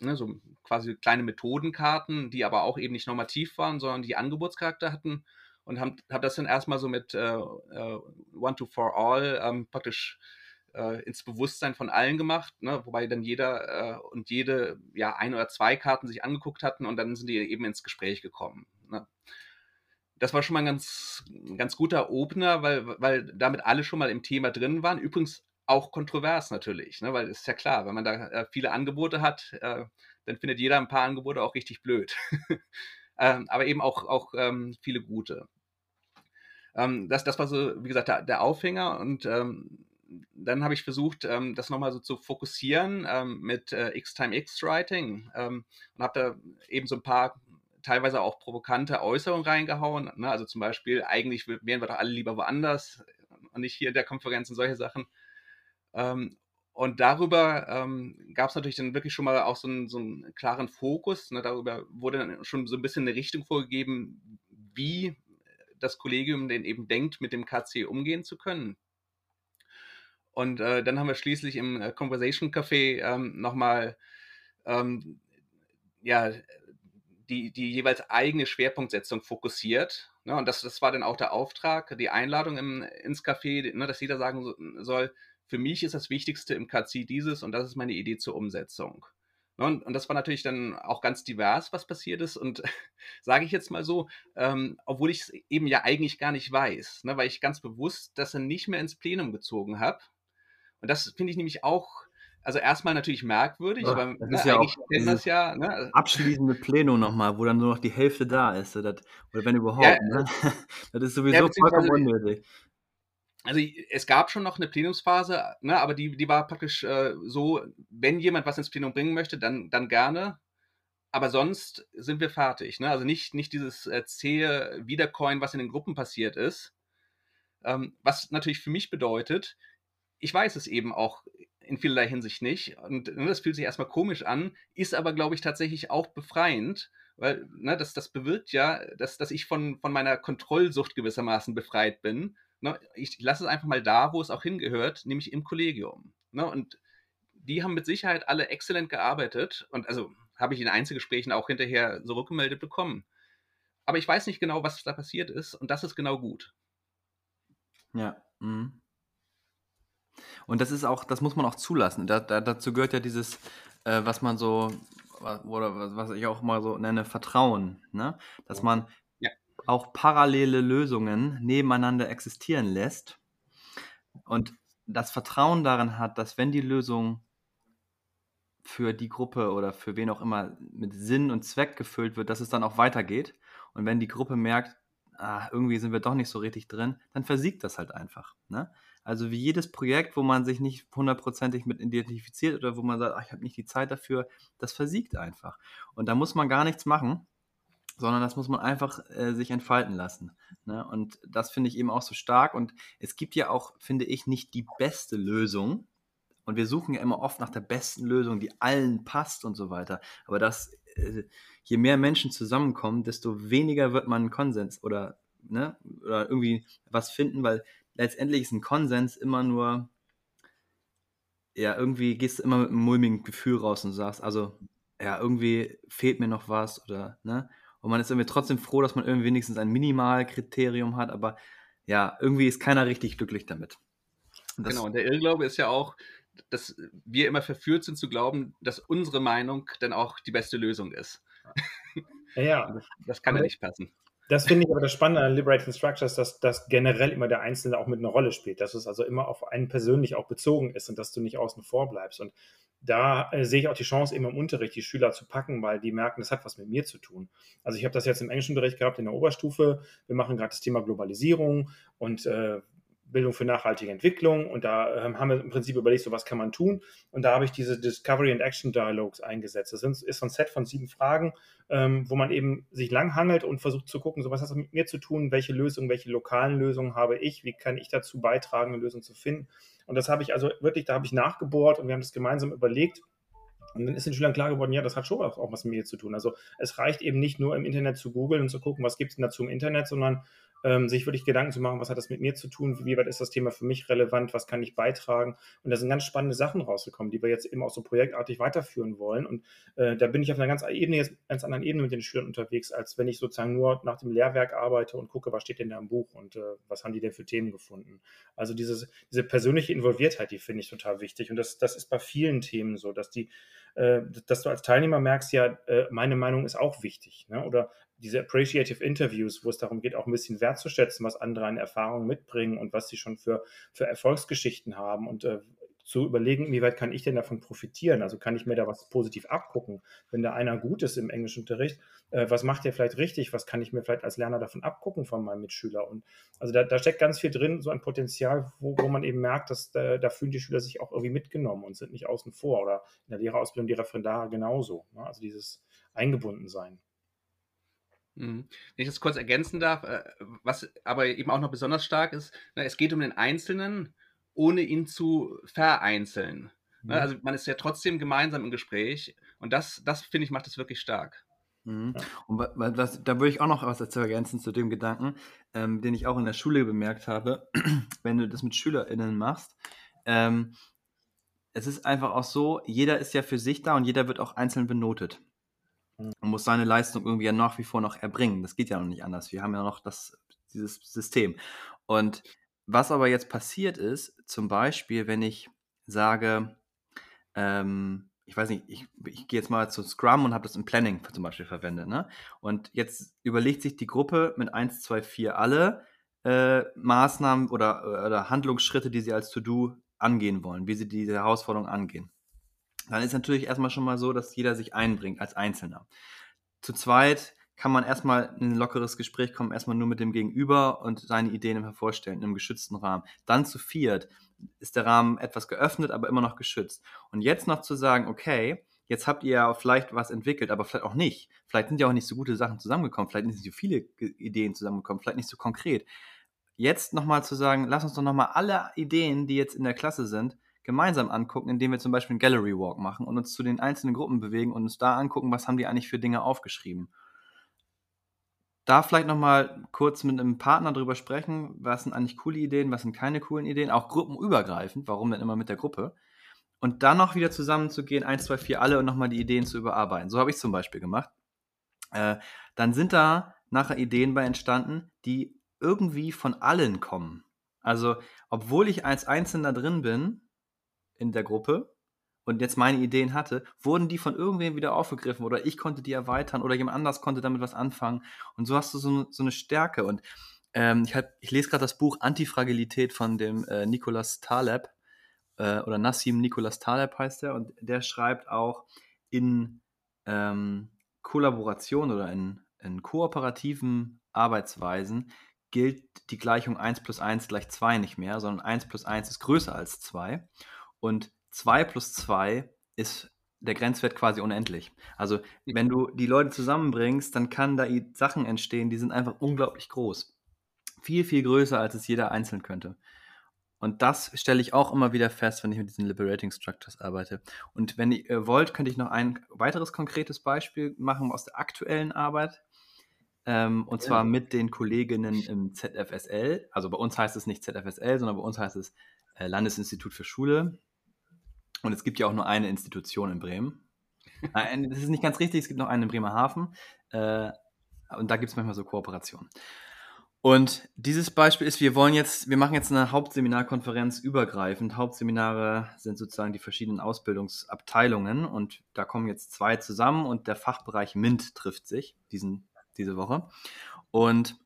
Speaker 2: Ne, so quasi kleine Methodenkarten, die aber auch eben nicht normativ waren, sondern die Angebotscharakter hatten und habe hab das dann erstmal so mit äh, äh, One to For All ähm, praktisch äh, ins Bewusstsein von allen gemacht, ne? wobei dann jeder äh, und jede ja ein oder zwei Karten sich angeguckt hatten und dann sind die eben ins Gespräch gekommen. Ne? Das war schon mal ein ganz, ganz guter Opener, weil, weil damit alle schon mal im Thema drin waren. Übrigens auch kontrovers natürlich, ne? weil es ist ja klar, wenn man da äh, viele Angebote hat, äh, dann findet jeder ein paar Angebote auch richtig blöd. *laughs* ähm, aber eben auch, auch ähm, viele gute. Ähm, das, das war so, wie gesagt, der, der Aufhänger und ähm, dann habe ich versucht, ähm, das nochmal so zu fokussieren ähm, mit äh, X-Time-X-Writing ähm, und habe da eben so ein paar teilweise auch provokante Äußerungen reingehauen. Ne? Also zum Beispiel, eigentlich wären wir doch alle lieber woanders und nicht hier in der Konferenz und solche Sachen. Ähm, und darüber ähm, gab es natürlich dann wirklich schon mal auch so einen, so einen klaren Fokus. Ne? Darüber wurde dann schon so ein bisschen eine Richtung vorgegeben, wie das Kollegium denn eben denkt, mit dem KC umgehen zu können. Und äh, dann haben wir schließlich im äh, Conversation Café ähm, nochmal ähm, ja, die, die jeweils eigene Schwerpunktsetzung fokussiert. Ne? Und das, das war dann auch der Auftrag, die Einladung im, ins Café, ne, dass jeder sagen soll, für mich ist das Wichtigste im KC dieses und das ist meine Idee zur Umsetzung. Ne, und, und, das war natürlich dann auch ganz divers, was passiert ist. Und *laughs* sage ich jetzt mal so, ähm, obwohl ich es eben ja eigentlich gar nicht weiß, ne, weil ich ganz bewusst das dann nicht mehr ins Plenum gezogen habe. Und das finde ich nämlich auch, also erstmal natürlich merkwürdig, ja, aber
Speaker 1: das ne, ist ja auch das ja. Ne? Abschließende Plenum nochmal, wo dann nur noch die Hälfte da ist. Das, oder wenn überhaupt. Ja, ne? *laughs* Das ist sowieso ja, vollkommen unnötig
Speaker 2: also es gab schon noch eine Plenumsphase, ne, aber die, die war praktisch äh, so, wenn jemand was ins Plenum bringen möchte, dann, dann gerne. Aber sonst sind wir fertig. Ne? Also nicht, nicht dieses äh, zähe Wiedercoin, was in den Gruppen passiert ist. Ähm, was natürlich für mich bedeutet, ich weiß es eben auch in vielerlei Hinsicht nicht. Und ne, das fühlt sich erstmal komisch an, ist aber, glaube ich, tatsächlich auch befreiend, weil ne, das, das bewirkt ja, dass, dass ich von, von meiner Kontrollsucht gewissermaßen befreit bin Ne, ich lasse es einfach mal da, wo es auch hingehört, nämlich im Kollegium. Ne, und die haben mit Sicherheit alle exzellent gearbeitet und also habe ich in Einzelgesprächen auch hinterher so rückgemeldet bekommen. Aber ich weiß nicht genau, was da passiert ist und das ist genau gut.
Speaker 1: Ja. Mh. Und das ist auch, das muss man auch zulassen. Da, da, dazu gehört ja dieses, äh, was man so, oder was ich auch mal so nenne, Vertrauen. Ne? Dass man auch parallele Lösungen nebeneinander existieren lässt und das Vertrauen darin hat, dass wenn die Lösung für die Gruppe oder für wen auch immer mit Sinn und Zweck gefüllt wird, dass es dann auch weitergeht. Und wenn die Gruppe merkt, ah, irgendwie sind wir doch nicht so richtig drin, dann versiegt das halt einfach. Ne? Also wie jedes Projekt, wo man sich nicht hundertprozentig mit identifiziert oder wo man sagt, ach, ich habe nicht die Zeit dafür, das versiegt einfach. Und da muss man gar nichts machen, sondern das muss man einfach äh, sich entfalten lassen. Ne? Und das finde ich eben auch so stark. Und es gibt ja auch, finde ich, nicht die beste Lösung, Und wir suchen ja immer oft nach der besten Lösung, die allen passt und so weiter. Aber das, äh, je mehr Menschen zusammenkommen, desto weniger wird man einen Konsens oder, ne, oder irgendwie was finden, weil letztendlich ist ein Konsens immer nur, ja, irgendwie gehst du immer mit einem mulmigen Gefühl raus und sagst, also, ja, irgendwie fehlt mir noch was oder, ne? Und man ist irgendwie trotzdem froh, dass man irgendwie wenigstens ein Minimalkriterium hat, aber ja, irgendwie ist keiner richtig glücklich damit.
Speaker 2: Das genau, und der Irrglaube ist ja auch, dass wir immer verführt sind zu glauben, dass unsere Meinung dann auch die beste Lösung ist.
Speaker 3: Ja,
Speaker 2: das, das kann ja nicht passen.
Speaker 3: Das finde ich aber das Spannende an Liberating Structures, dass das generell immer der Einzelne auch mit einer Rolle spielt, dass es also immer auf einen persönlich auch bezogen ist und dass du nicht außen vor bleibst. Und da äh, sehe ich auch die Chance, eben im Unterricht die Schüler zu packen, weil die merken, das hat was mit mir zu tun. Also ich habe das jetzt im englischen Unterricht gehabt in der Oberstufe. Wir machen gerade das Thema Globalisierung und äh, Bildung für nachhaltige Entwicklung und da ähm, haben wir im Prinzip überlegt, so was kann man tun und da habe ich diese Discovery and Action Dialogues eingesetzt. Das ist so ein Set von sieben Fragen, ähm, wo man eben sich langhangelt und versucht zu gucken, so was hat das mit mir zu tun, welche Lösungen, welche lokalen Lösungen habe ich, wie kann ich dazu beitragen, eine Lösung zu finden. Und das habe ich also wirklich, da habe ich nachgebohrt und wir haben das gemeinsam überlegt und dann ist den Schülern klar geworden, ja, das hat schon auch was mit mir zu tun. Also es reicht eben nicht nur im Internet zu googeln und zu gucken, was gibt es denn dazu im Internet, sondern ähm, sich wirklich Gedanken zu machen, was hat das mit mir zu tun, wie weit ist das Thema für mich relevant, was kann ich beitragen. Und da sind ganz spannende Sachen rausgekommen, die wir jetzt eben auch so projektartig weiterführen wollen. Und äh, da bin ich auf einer ganz, Ebene, jetzt, ganz anderen Ebene mit den Schülern unterwegs, als wenn ich sozusagen nur nach dem Lehrwerk arbeite und gucke, was steht denn da im Buch und äh, was haben die denn für Themen gefunden. Also dieses, diese persönliche Involviertheit, die finde ich total wichtig. Und das, das ist bei vielen Themen so, dass die äh, dass du als Teilnehmer merkst, ja, äh, meine Meinung ist auch wichtig. Ne? Oder diese Appreciative Interviews, wo es darum geht, auch ein bisschen wertzuschätzen, was andere an Erfahrungen mitbringen und was sie schon für, für Erfolgsgeschichten haben und äh, zu überlegen, wie weit kann ich denn davon profitieren? Also kann ich mir da was positiv abgucken? Wenn da einer gut ist im Englischunterricht, äh, was macht der vielleicht richtig? Was kann ich mir vielleicht als Lerner davon abgucken von meinem Mitschüler? Und also da, da steckt ganz viel drin, so ein Potenzial, wo, wo man eben merkt, dass da, da, fühlen die Schüler sich auch irgendwie mitgenommen und sind nicht außen vor oder in der Lehrerausbildung die Referendare genauso. Ne? Also dieses Eingebundensein.
Speaker 2: Mhm. Wenn ich das kurz ergänzen darf, äh, was aber eben auch noch besonders stark ist, es geht um den Einzelnen, ohne ihn zu vereinzeln. Ne? Mhm. Also man ist ja trotzdem gemeinsam im Gespräch und das, das finde ich, macht es wirklich stark.
Speaker 1: Mhm. Und was, da würde ich auch noch was dazu ergänzen zu dem Gedanken, ähm, den ich auch in der Schule bemerkt habe, *clears throat* wenn du das mit SchülerInnen machst. Ähm, es ist einfach auch so, jeder ist ja für sich da und jeder wird auch einzeln benotet. Muss seine Leistung irgendwie ja nach wie vor noch erbringen. Das geht ja noch nicht anders. Wir haben ja noch das, dieses System. Und was aber jetzt passiert ist, zum Beispiel, wenn ich sage, ähm, ich weiß nicht, ich, ich gehe jetzt mal zu Scrum und habe das im Planning zum Beispiel verwendet. Ne? Und jetzt überlegt sich die Gruppe mit 1, 2, 4 alle äh, Maßnahmen oder, oder Handlungsschritte, die sie als To-Do angehen wollen, wie sie diese Herausforderung angehen dann ist natürlich erstmal schon mal so, dass jeder sich einbringt als Einzelner. Zu zweit kann man erstmal in ein lockeres Gespräch kommen, erstmal nur mit dem Gegenüber und seine Ideen hervorstellen, in einem geschützten Rahmen. Dann zu viert ist der Rahmen etwas geöffnet, aber immer noch geschützt. Und jetzt noch zu sagen, okay, jetzt habt ihr ja vielleicht was entwickelt, aber vielleicht auch nicht. Vielleicht sind ja auch nicht so gute Sachen zusammengekommen, vielleicht nicht so viele Ideen zusammengekommen, vielleicht nicht so konkret. Jetzt nochmal zu sagen, lass uns doch nochmal alle Ideen, die jetzt in der Klasse sind, gemeinsam angucken, indem wir zum Beispiel einen Gallery Walk machen und uns zu den einzelnen Gruppen bewegen und uns da angucken, was haben die eigentlich für Dinge aufgeschrieben. Da vielleicht nochmal kurz mit einem Partner drüber sprechen, was sind eigentlich coole Ideen, was sind keine coolen Ideen, auch gruppenübergreifend, warum denn immer mit der Gruppe. Und dann noch wieder zusammenzugehen, eins, zwei, vier, alle und nochmal die Ideen zu überarbeiten. So habe ich zum Beispiel gemacht. Äh, dann sind da nachher Ideen bei entstanden, die irgendwie von allen kommen. Also, obwohl ich als Einzelner drin bin, in der Gruppe und jetzt meine Ideen hatte, wurden die von irgendwem wieder aufgegriffen oder ich konnte die erweitern oder jemand anders konnte damit was anfangen. Und so hast du so, so eine Stärke. Und ähm, ich, hab, ich lese gerade das Buch Antifragilität von dem äh, Nicolas Taleb äh, oder Nassim Nicolas Taleb heißt er und der schreibt auch in ähm, Kollaboration oder in, in kooperativen Arbeitsweisen gilt die Gleichung 1 plus 1 gleich 2 nicht mehr, sondern 1 plus 1 ist größer als 2. Und 2 plus 2 ist der Grenzwert quasi unendlich. Also wenn du die Leute zusammenbringst, dann kann da Sachen entstehen, die sind einfach unglaublich groß. Viel, viel größer, als es jeder einzeln könnte. Und das stelle ich auch immer wieder fest, wenn ich mit diesen Liberating Structures arbeite. Und wenn ihr wollt, könnte ich noch ein weiteres konkretes Beispiel machen aus der aktuellen Arbeit. Ähm, und zwar mit den Kolleginnen im ZFSL. Also bei uns heißt es nicht ZFSL, sondern bei uns heißt es äh, Landesinstitut für Schule. Und es gibt ja auch nur eine Institution in Bremen. Nein, das ist nicht ganz richtig, es gibt noch einen in Bremerhaven. Äh, und da gibt es manchmal so Kooperationen. Und dieses Beispiel ist, wir wollen jetzt, wir machen jetzt eine Hauptseminarkonferenz übergreifend. Hauptseminare sind sozusagen die verschiedenen Ausbildungsabteilungen und da kommen jetzt zwei zusammen und der Fachbereich MINT trifft sich diesen, diese Woche. Und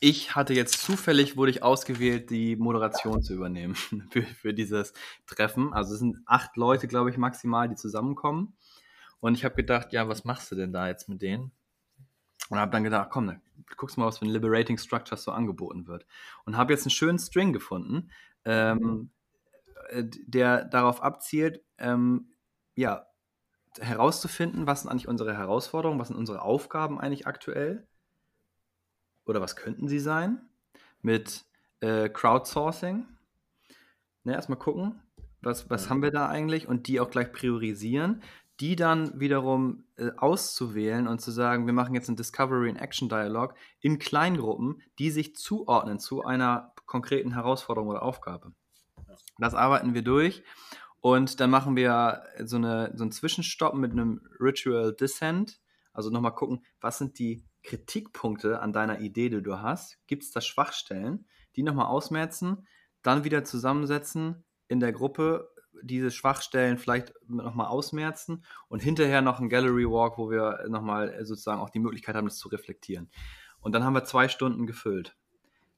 Speaker 1: ich hatte jetzt zufällig, wurde ich ausgewählt, die Moderation zu übernehmen *laughs* für, für dieses Treffen. Also es sind acht Leute, glaube ich, maximal, die zusammenkommen. Und ich habe gedacht, ja, was machst du denn da jetzt mit denen? Und habe dann gedacht, komm, dann guckst mal, was für ein Liberating Structures so angeboten wird. Und habe jetzt einen schönen String gefunden, ähm, äh, der darauf abzielt, ähm, ja, herauszufinden, was sind eigentlich unsere Herausforderungen, was sind unsere Aufgaben eigentlich aktuell oder was könnten sie sein mit äh, Crowdsourcing. Ne, erstmal gucken, was, was haben wir da eigentlich und die auch gleich priorisieren die dann wiederum äh, auszuwählen und zu sagen, wir machen jetzt einen Discovery and Action Dialog in Kleingruppen, die sich zuordnen zu einer konkreten Herausforderung oder Aufgabe. Das arbeiten wir durch und dann machen wir so, eine, so einen Zwischenstopp mit einem Ritual Descent. Also nochmal gucken, was sind die Kritikpunkte an deiner Idee, die du hast? Gibt es da Schwachstellen? Die nochmal ausmerzen, dann wieder zusammensetzen in der Gruppe, diese Schwachstellen vielleicht nochmal ausmerzen und hinterher noch ein Gallery Walk, wo wir nochmal sozusagen auch die Möglichkeit haben, das zu reflektieren. Und dann haben wir zwei Stunden gefüllt.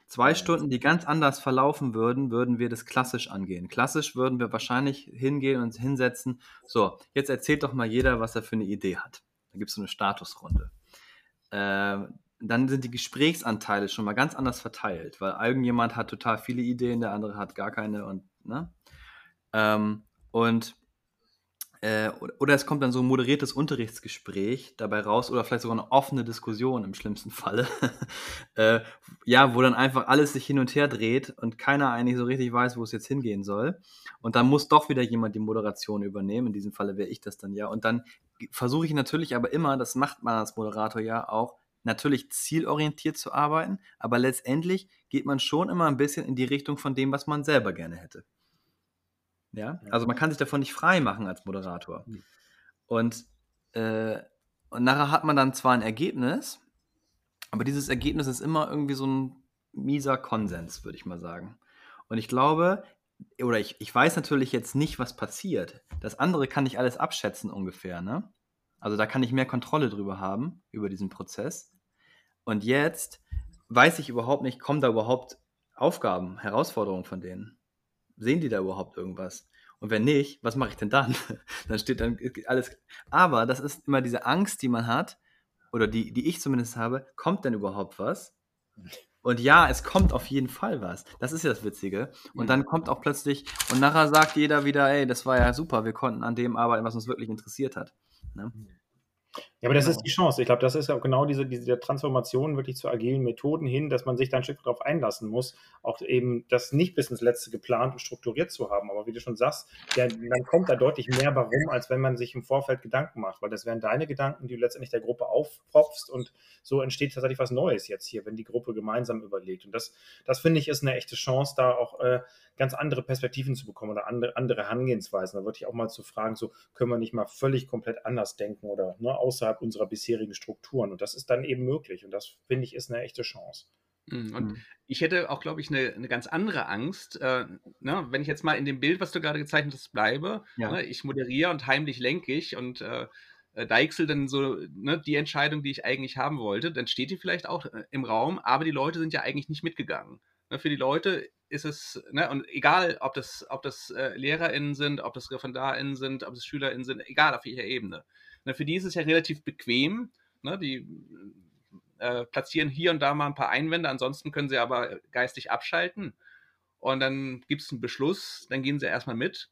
Speaker 1: Zwei Stunden, die ganz anders verlaufen würden, würden wir das klassisch angehen. Klassisch würden wir wahrscheinlich hingehen und hinsetzen. So, jetzt erzählt doch mal jeder, was er für eine Idee hat. Da gibt es so eine Statusrunde. Äh, dann sind die Gesprächsanteile schon mal ganz anders verteilt, weil irgendjemand hat total viele Ideen, der andere hat gar keine und ne? Ähm, und äh, oder es kommt dann so ein moderiertes Unterrichtsgespräch dabei raus oder vielleicht sogar eine offene Diskussion im schlimmsten Falle. *laughs* äh, ja, wo dann einfach alles sich hin und her dreht und keiner eigentlich so richtig weiß, wo es jetzt hingehen soll. Und dann muss doch wieder jemand die Moderation übernehmen. In diesem Falle wäre ich das dann ja. Und dann versuche ich natürlich aber immer, das macht man als Moderator ja auch, natürlich zielorientiert zu arbeiten, aber letztendlich geht man schon immer ein bisschen in die Richtung von dem, was man selber gerne hätte. Ja? Also man kann sich davon nicht frei machen als Moderator. Und, äh, und nachher hat man dann zwar ein Ergebnis, aber dieses Ergebnis ist immer irgendwie so ein mieser Konsens, würde ich mal sagen. Und ich glaube, oder ich, ich weiß natürlich jetzt nicht, was passiert. Das andere kann ich alles abschätzen ungefähr, ne? Also da kann ich mehr Kontrolle drüber haben, über diesen Prozess. Und jetzt weiß ich überhaupt nicht, kommen da überhaupt Aufgaben, Herausforderungen von denen? Sehen die da überhaupt irgendwas? Und wenn nicht, was mache ich denn dann? *laughs* dann steht dann alles. Aber das ist immer diese Angst, die man hat, oder die, die ich zumindest habe, kommt denn überhaupt was? Und ja, es kommt auf jeden Fall was. Das ist ja das Witzige. Und dann kommt auch plötzlich, und nachher sagt jeder wieder, ey, das war ja super, wir konnten an dem arbeiten, was uns wirklich interessiert hat. Ne?
Speaker 3: Ja, aber das ist genau. die Chance. Ich glaube, das ist ja auch genau diese, diese Transformation wirklich zu agilen Methoden hin, dass man sich da ein Stück darauf einlassen muss, auch eben das nicht bis ins Letzte geplant und strukturiert zu haben. Aber wie du schon sagst, ja, dann kommt da deutlich mehr warum, als wenn man sich im Vorfeld Gedanken macht, weil das wären deine Gedanken, die du letztendlich der Gruppe aufpropfst und so entsteht tatsächlich was Neues jetzt hier, wenn die Gruppe gemeinsam überlegt. Und das, das finde ich, ist eine echte Chance, da auch äh, ganz andere Perspektiven zu bekommen oder andere, andere Herangehensweisen. Da würde ich auch mal zu fragen, so können wir nicht mal völlig komplett anders denken oder ne, außerhalb unserer bisherigen Strukturen. Und das ist dann eben möglich. Und das, finde ich, ist eine echte Chance.
Speaker 2: Mhm, und mhm. ich hätte auch, glaube ich, eine, eine, ganz andere Angst. Äh, ne, wenn ich jetzt mal in dem Bild, was du gerade gezeichnet hast, bleibe. Ja. Ne, ich moderiere und heimlich lenke ich und äh, äh, deichsel dann so ne, die Entscheidung, die ich eigentlich haben wollte. Dann steht die vielleicht auch äh, im Raum, aber die Leute sind ja eigentlich nicht mitgegangen. Ne, für die Leute ist es, ne, und egal, ob das, ob das äh, LehrerInnen sind, ob das ReferendarInnen sind, ob das SchülerInnen sind, egal auf welcher Ebene. Ne, für die ist es ja relativ bequem. Ne, die äh, platzieren hier und da mal ein paar Einwände, ansonsten können sie aber geistig abschalten. Und dann gibt es einen Beschluss, dann gehen sie erstmal mit.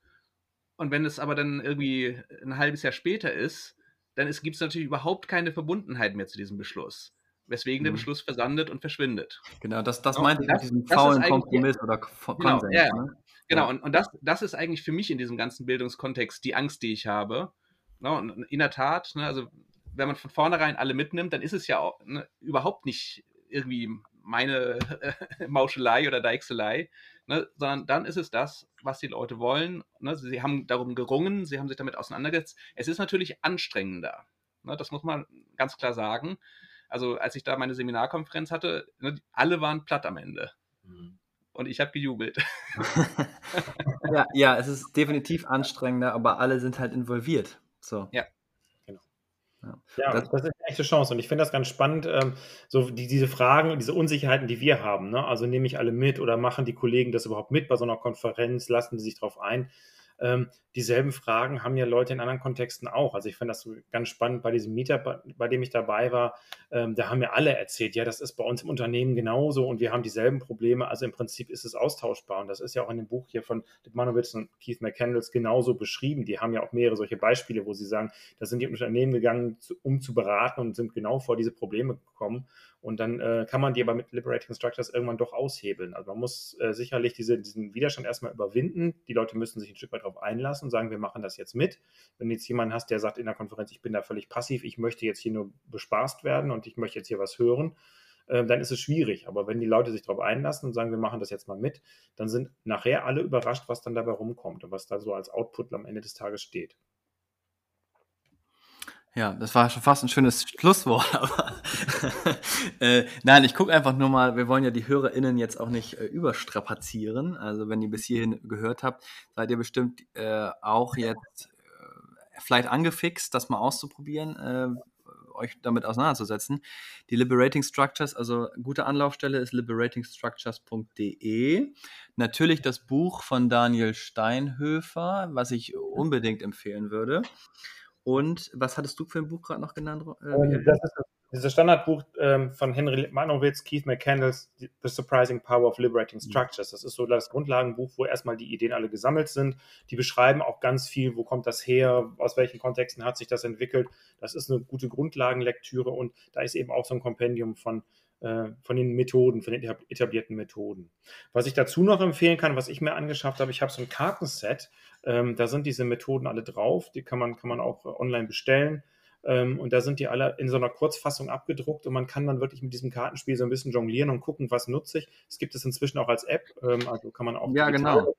Speaker 2: Und wenn es aber dann irgendwie ein halbes Jahr später ist, dann gibt es natürlich überhaupt keine Verbundenheit mehr zu diesem Beschluss. weswegen der mhm. Beschluss versandet und verschwindet.
Speaker 1: Genau, das, das meinte ich mit diesem faulen Kompromiss oder Konsens.
Speaker 2: Genau, ja, ne? genau. Ja. und, und das, das ist eigentlich für mich in diesem ganzen Bildungskontext die Angst, die ich habe. Ne? Und in der Tat, ne, also wenn man von vornherein alle mitnimmt, dann ist es ja auch, ne, überhaupt nicht irgendwie meine äh, *laughs* Mauschelei oder Deichselei, ne, sondern dann ist es das, was die Leute wollen. Ne? Sie haben darum gerungen, sie haben sich damit auseinandergesetzt. Es ist natürlich anstrengender. Ne? Das muss man ganz klar sagen. Also als ich da meine Seminarkonferenz hatte, ne, alle waren platt am Ende. Mhm. Und ich habe gejubelt. *laughs*
Speaker 1: ja, ja, es ist definitiv anstrengender, aber alle sind halt involviert. So.
Speaker 3: Ja. Genau. Ja, ja das, das, ist eine echte Chance. Und ich finde das ganz spannend, ähm, so die, diese Fragen, diese Unsicherheiten, die wir haben. Ne? Also nehme ich alle mit oder machen die Kollegen das überhaupt mit bei so einer Konferenz? Lassen sie sich darauf ein? Ähm, dieselben Fragen haben ja Leute in anderen Kontexten auch. Also ich fand das so ganz spannend bei diesem Mieter, bei, dem ich dabei war. Ähm, da haben ja alle erzählt, ja, das ist bei uns im Unternehmen genauso und wir haben dieselben Probleme. Also im Prinzip ist es austauschbar. Und das ist ja auch in dem Buch hier von Manowitz und Keith McCandles genauso beschrieben. Die haben ja auch mehrere solche Beispiele, wo sie sagen, da sind die Unternehmen gegangen, um zu beraten und sind genau vor diese Probleme gekommen. Und dann äh, kann man die aber mit Liberating Structures irgendwann doch aushebeln. Also man muss äh, sicherlich diese, diesen Widerstand erstmal überwinden. Die Leute müssen sich ein Stück weit darauf einlassen und sagen, wir machen das jetzt mit. Wenn jetzt jemand hast, der sagt in der Konferenz, ich bin da völlig passiv, ich möchte jetzt hier nur bespaßt werden und ich möchte jetzt hier was hören, äh, dann ist es schwierig. Aber wenn die Leute sich darauf einlassen und sagen, wir machen das jetzt mal mit, dann sind nachher alle überrascht, was dann dabei rumkommt und was da so als Output am Ende des Tages steht.
Speaker 1: Ja, das war schon fast ein schönes Schlusswort. *laughs* Aber äh, nein, ich gucke einfach nur mal, wir wollen ja die HörerInnen jetzt auch nicht äh, überstrapazieren. Also wenn ihr bis hierhin gehört habt, seid ihr bestimmt äh, auch jetzt äh, vielleicht angefixt, das mal auszuprobieren, äh, euch damit auseinanderzusetzen. Die Liberating Structures, also gute Anlaufstelle ist liberatingstructures.de. Natürlich das Buch von Daniel Steinhöfer, was ich unbedingt empfehlen würde. Und was hattest du für ein Buch gerade noch genannt?
Speaker 3: Äh, das ist dieses Standardbuch ähm, von Henry Manowitz, Keith McCandles, The Surprising Power of Liberating mhm. Structures. Das ist so das Grundlagenbuch, wo erstmal die Ideen alle gesammelt sind. Die beschreiben auch ganz viel, wo kommt das her, aus welchen Kontexten hat sich das entwickelt. Das ist eine gute Grundlagenlektüre und da ist eben auch so ein Kompendium von äh, von den Methoden, von den etablierten Methoden. Was ich dazu noch empfehlen kann, was ich mir angeschafft habe, ich habe so ein Kartenset, ähm, da sind diese Methoden alle drauf, die kann man, kann man auch online bestellen. Ähm, und da sind die alle in so einer Kurzfassung abgedruckt und man kann dann wirklich mit diesem Kartenspiel so ein bisschen jonglieren und gucken, was nutze ich. Es gibt es inzwischen auch als App, ähm, also kann man auch.
Speaker 1: Ja, genau.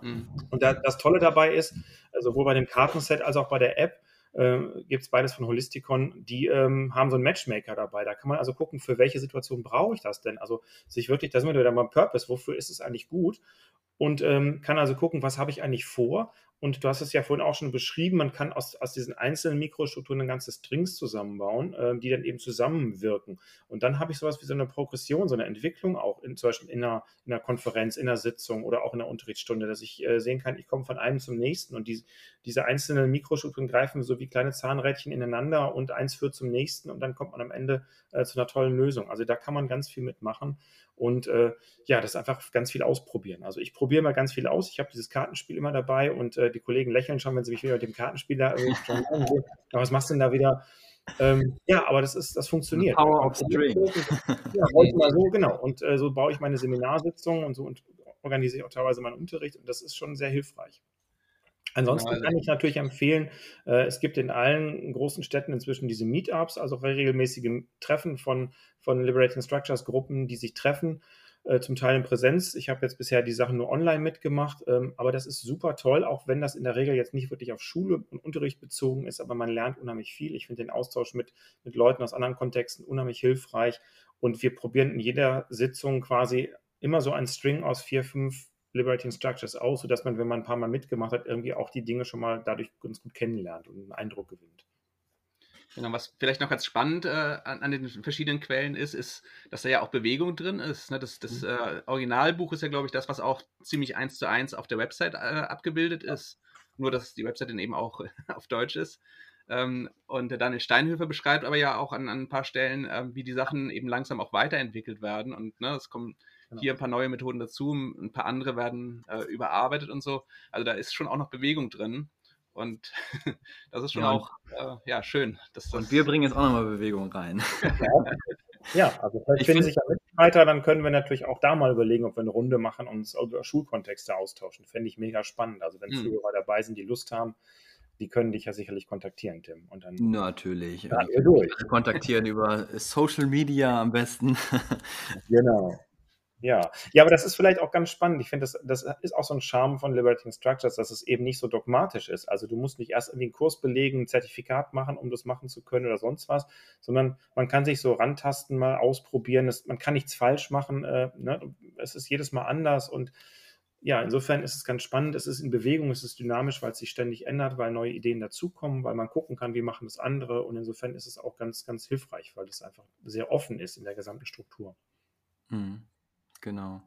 Speaker 3: Mhm. Und da, das Tolle dabei ist, sowohl bei dem Kartenset als auch bei der App, äh, gibt es beides von Holisticon, die ähm, haben so einen Matchmaker dabei. Da kann man also gucken, für welche Situation brauche ich das denn? Also sich wirklich, da sind wir wieder beim Purpose, wofür ist es eigentlich gut? Und ähm, kann also gucken, was habe ich eigentlich vor und du hast es ja vorhin auch schon beschrieben, man kann aus, aus diesen einzelnen Mikrostrukturen ein ganzes Strings zusammenbauen, äh, die dann eben zusammenwirken. Und dann habe ich sowas wie so eine Progression, so eine Entwicklung, auch in, zum Beispiel in einer, in einer Konferenz, in einer Sitzung oder auch in einer Unterrichtsstunde, dass ich äh, sehen kann, ich komme von einem zum nächsten und die, diese einzelnen Mikrostrukturen greifen so wie kleine Zahnrädchen ineinander und eins führt zum nächsten und dann kommt man am Ende äh, zu einer tollen Lösung. Also da kann man ganz viel mitmachen. Und äh, ja, das ist einfach ganz viel ausprobieren. Also ich probiere mal ganz viel aus. Ich habe dieses Kartenspiel immer dabei und äh, die Kollegen lächeln schon, wenn sie mich wieder mit dem Kartenspiel da *laughs* äh, schon was machst du denn da wieder? Ähm, ja, aber das ist, das funktioniert.
Speaker 1: The power of String. *laughs*
Speaker 3: Ja, mal so, genau. Und äh, so baue ich meine Seminarsitzungen und so und organisiere ich auch teilweise meinen Unterricht und das ist schon sehr hilfreich. Ansonsten kann ich natürlich empfehlen, äh, es gibt in allen großen Städten inzwischen diese Meetups, also regelmäßige Treffen von, von Liberating Structures Gruppen, die sich treffen, äh, zum Teil in Präsenz. Ich habe jetzt bisher die Sachen nur online mitgemacht, ähm, aber das ist super toll, auch wenn das in der Regel jetzt nicht wirklich auf Schule und Unterricht bezogen ist, aber man lernt unheimlich viel. Ich finde den Austausch mit, mit Leuten aus anderen Kontexten unheimlich hilfreich und wir probieren in jeder Sitzung quasi immer so ein String aus vier, fünf Liberating Structures aus, sodass man, wenn man ein paar Mal mitgemacht hat, irgendwie auch die Dinge schon mal dadurch ganz gut kennenlernt und einen Eindruck gewinnt.
Speaker 2: Genau, was vielleicht noch ganz spannend äh, an, an, den verschiedenen Quellen ist, ist, dass da ja auch Bewegung drin ist. Ne? Das, das mhm. äh, Originalbuch ist ja, glaube ich, das, was auch ziemlich eins zu eins auf der Website äh, abgebildet ist. Nur, dass die Website dann eben auch *laughs* auf Deutsch ist. Ähm, und der Daniel Steinhöfer beschreibt aber ja auch an, an ein paar Stellen, ähm, wie die Sachen eben langsam auch weiterentwickelt werden. Und ne, es kommen Genau. Hier ein paar neue Methoden dazu, ein paar andere werden äh, überarbeitet und so. Also da ist schon auch noch Bewegung drin. Und *laughs* das ist schon ja. auch äh, ja, schön.
Speaker 1: Dass das und wir bringen jetzt auch nochmal Bewegung rein. *laughs*
Speaker 3: Ja, also vielleicht finden sich ja Mitstreiter, dann können wir natürlich auch da mal überlegen, ob wir eine Runde machen und uns über Schulkontexte austauschen. Fände ich mega spannend. Also wenn. Zuhörer dabei sind, die Lust haben, die können dich ja sicherlich kontaktieren, Tim. Und dann
Speaker 1: Natürlich. Ja, wir durch. Kontaktieren über Social Media am besten. *laughs*
Speaker 3: genau. Ja, ja, aber das ist vielleicht auch ganz spannend. Ich finde, das, das ist auch so ein Charme von Liberating Structures, dass es eben nicht so dogmatisch ist. Also du musst nicht erst irgendwie einen Kurs belegen, ein Zertifikat machen, um das machen zu können oder sonst was, sondern man kann sich so rantasten, mal ausprobieren. Es, man kann nichts falsch machen. Äh, ne? Es ist jedes Mal anders und ja, insofern ist es ganz spannend. Es ist in Bewegung, es ist dynamisch, weil es sich ständig ändert, weil neue Ideen dazukommen, weil man gucken kann, wie machen das andere. Und insofern ist es auch ganz, ganz hilfreich, weil es einfach sehr offen ist in der gesamten Struktur.
Speaker 1: Mhm. Genau.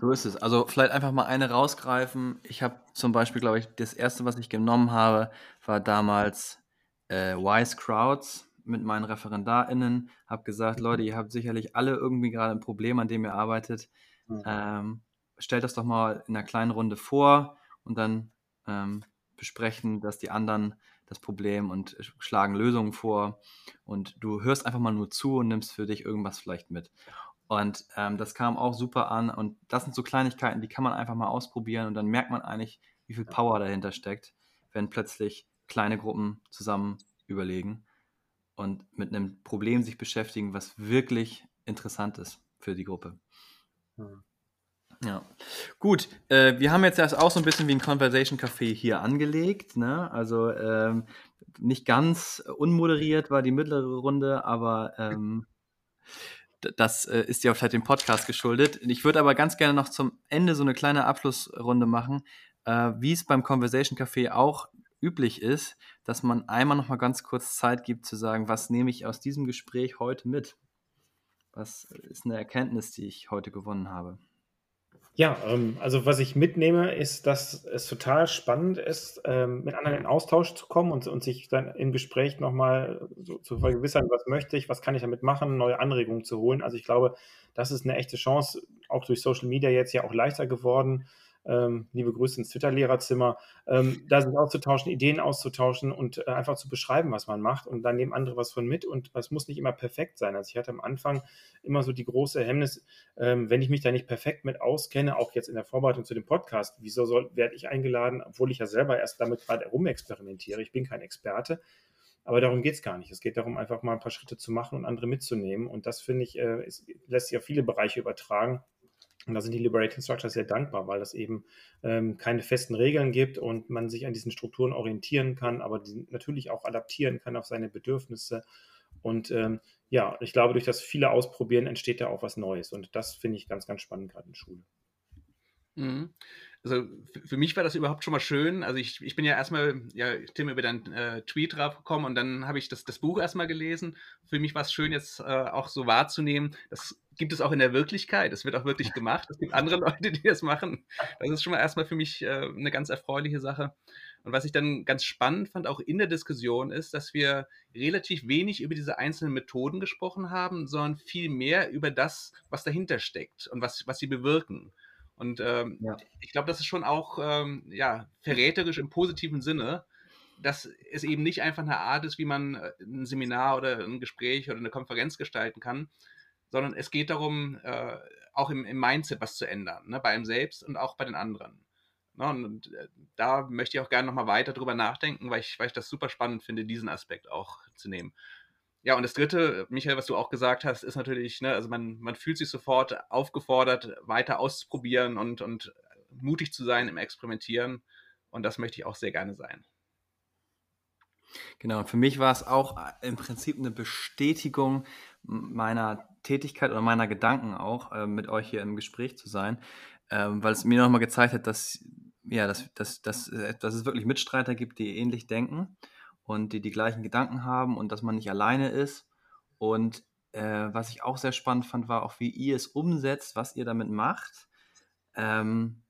Speaker 1: So ist es. Also vielleicht einfach mal eine rausgreifen. Ich habe zum Beispiel, glaube ich, das erste, was ich genommen habe, war damals äh, Wise Crowds mit meinen ReferendarInnen. Habe gesagt, Leute, ihr habt sicherlich alle irgendwie gerade ein Problem, an dem ihr arbeitet. Mhm. Ähm, stellt das doch mal in einer kleinen Runde vor und dann ähm, besprechen das die anderen das Problem und schlagen Lösungen vor. Und du hörst einfach mal nur zu und nimmst für dich irgendwas vielleicht mit. Und ähm, das kam auch super an. Und das sind so Kleinigkeiten, die kann man einfach mal ausprobieren und dann merkt man eigentlich, wie viel Power dahinter steckt, wenn plötzlich kleine Gruppen zusammen überlegen und mit einem Problem sich beschäftigen, was wirklich interessant ist für die Gruppe. Hm. Ja, gut. Äh, wir haben jetzt das auch so ein bisschen wie ein Conversation Café hier angelegt. Ne? Also ähm, nicht ganz unmoderiert war die mittlere Runde, aber ähm, das äh, ist ja auch vielleicht dem Podcast geschuldet. Ich würde aber ganz gerne noch zum Ende so eine kleine Abschlussrunde machen, äh, wie es beim Conversation Café auch üblich ist, dass man einmal noch mal ganz kurz Zeit gibt zu sagen, was nehme ich aus diesem Gespräch heute mit? Was ist eine Erkenntnis, die ich heute gewonnen habe?
Speaker 3: Ja, ähm, also was ich mitnehme, ist, dass es total spannend ist, ähm, mit anderen in Austausch zu kommen und, und sich dann im Gespräch nochmal so zu vergewissern, was möchte ich, was kann ich damit machen, neue Anregungen zu holen. Also ich glaube, das ist eine echte Chance, auch durch Social Media jetzt ja auch leichter geworden, ähm, liebe Grüße ins Twitter-Lehrerzimmer, ähm, da sich auszutauschen, Ideen auszutauschen und äh, einfach zu beschreiben, was man macht und dann nehmen andere was von mit und es muss nicht immer perfekt sein. Also ich hatte am Anfang immer so die große Hemmnis, ähm, wenn ich mich da nicht perfekt mit auskenne, auch jetzt in der Vorbereitung zu dem Podcast, wieso soll, werde ich eingeladen, obwohl ich ja selber erst damit gerade rumexperimentiere. Ich bin kein Experte. Aber darum geht es gar nicht. Es geht darum, einfach mal ein paar Schritte zu machen und andere mitzunehmen. Und das, finde ich, äh, ist, lässt sich auf viele Bereiche übertragen. Und da sind die Liberating Structures sehr dankbar, weil es eben ähm, keine festen Regeln gibt und man sich an diesen Strukturen orientieren kann, aber die natürlich auch adaptieren kann auf seine Bedürfnisse. Und ähm, ja, ich glaube, durch das viele Ausprobieren entsteht da auch was Neues. Und das finde ich ganz, ganz spannend gerade in Schule.
Speaker 2: Mhm also für mich war das überhaupt schon mal schön. Also ich, ich bin ja erstmal, ja, Tim, über deinen äh, Tweet draufgekommen und dann habe ich das, das Buch erstmal gelesen. Für mich war es schön, jetzt äh, auch so wahrzunehmen, das gibt es auch in der Wirklichkeit. Es wird auch wirklich *laughs* gemacht. Es gibt andere Leute, die das machen. Das ist schon mal erstmal für mich äh, eine ganz erfreuliche Sache. Und was ich dann ganz spannend fand, auch in der Diskussion, ist, dass wir relativ wenig über diese einzelnen Methoden gesprochen haben, sondern viel mehr über das, was dahinter steckt und was, was sie bewirken. Und ähm, ja. ich glaube, das ist schon auch ähm, ja, verräterisch im positiven Sinne, dass es eben nicht einfach eine Art ist, wie man äh, ein Seminar oder ein Gespräch oder eine Konferenz gestalten kann, sondern es geht darum, äh, auch im, im, Mindset was zu ändern, ne, bei einem selbst und auch bei den anderen. Ne, und äh, da möchte ich auch gerne nochmal weiter drüber nachdenken, weil ich, weil ich das super spannend finde, diesen Aspekt auch zu nehmen. Ja, und das Dritte, Michael, was du auch gesagt hast, ist natürlich, ne, also man, man fühlt sich sofort aufgefordert, weiter auszuprobieren und, und mutig zu sein im Experimentieren. Und das möchte ich auch sehr gerne sein.
Speaker 1: Genau, für mich war es auch äh, im Prinzip eine Bestätigung meiner Tätigkeit oder meiner Gedanken auch, äh, mit euch hier im Gespräch zu sein, ähm, weil es mir nochmal gezeigt hat, dass, ja, dass, dass, dass, äh, dass es wirklich Mitstreiter gibt, die ähnlich denken und die die gleichen Gedanken haben und dass man nicht alleine ist. Und äh, was ich auch sehr spannend fand, war auch, wie ihr es umsetzt, was ihr damit macht. Ähm,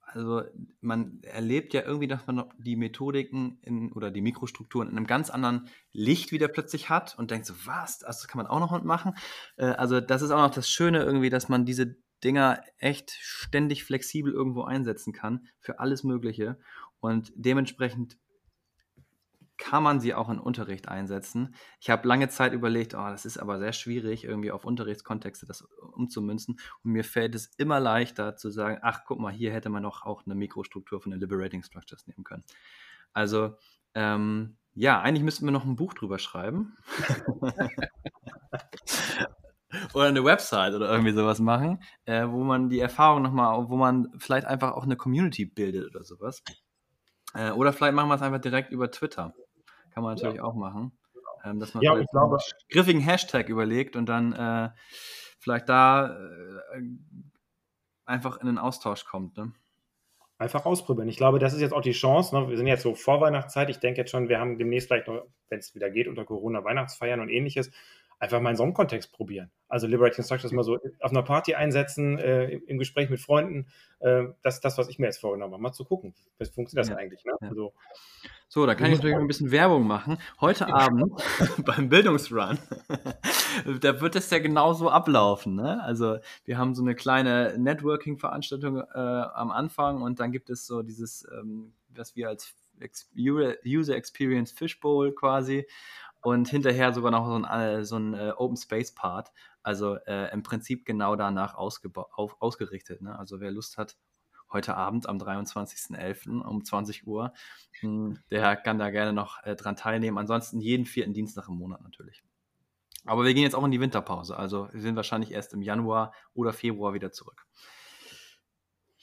Speaker 1: also man erlebt ja irgendwie, dass man die Methodiken in, oder die Mikrostrukturen in einem ganz anderen Licht wieder plötzlich hat und denkt so, was, das kann man auch noch machen. Äh, also das ist auch noch das Schöne irgendwie, dass man diese Dinger echt ständig flexibel irgendwo einsetzen kann für alles Mögliche und dementsprechend kann man sie auch in Unterricht einsetzen. Ich habe lange Zeit überlegt, oh, das ist aber sehr schwierig, irgendwie auf Unterrichtskontexte das umzumünzen. Und mir fällt es immer leichter zu sagen, ach, guck mal, hier hätte man doch auch eine Mikrostruktur von den Liberating Structures nehmen können. Also, ähm, ja, eigentlich müssten wir noch ein Buch drüber schreiben. *laughs* oder eine Website oder irgendwie sowas machen, äh, wo man die Erfahrung nochmal, wo man vielleicht einfach auch eine Community bildet oder sowas. Äh, oder vielleicht machen wir es einfach direkt über Twitter. Kann man natürlich ja. auch machen. Ähm, dass man
Speaker 3: ja, ich glaube,
Speaker 1: einen griffigen Hashtag überlegt und dann äh, vielleicht da äh, einfach in den Austausch kommt. Ne?
Speaker 3: Einfach ausprobieren. Ich glaube, das ist jetzt auch die Chance. Ne? Wir sind jetzt so vor Weihnachtszeit. Ich denke jetzt schon, wir haben demnächst vielleicht noch, wenn es wieder geht, unter Corona Weihnachtsfeiern und ähnliches, einfach mal in so einem Kontext probieren. Also Liberating Structures mal so auf einer Party einsetzen, äh, im Gespräch mit Freunden. Äh, das ist das, was ich mir jetzt vorgenommen habe. Mal zu gucken, was funktioniert das ja. eigentlich. Ne? Ja. Also,
Speaker 1: so, da kann ich natürlich ein bisschen Werbung machen. Heute Abend *laughs* beim Bildungsrun, *laughs* da wird es ja genauso ablaufen. Ne? Also wir haben so eine kleine Networking-Veranstaltung äh, am Anfang und dann gibt es so dieses, ähm, was wir als User Experience Fishbowl quasi und hinterher sogar noch so ein, äh, so ein äh, Open Space Part. Also äh, im Prinzip genau danach auf, ausgerichtet. Ne? Also wer Lust hat, heute Abend am 23.11. um 20 Uhr, mh, hm, der kann da gerne noch äh, dran teilnehmen. Ansonsten jeden vierten Dienstag im Monat natürlich. Aber wir gehen jetzt auch in die Winterpause. Also wir sind wahrscheinlich erst im Januar oder Februar wieder zurück.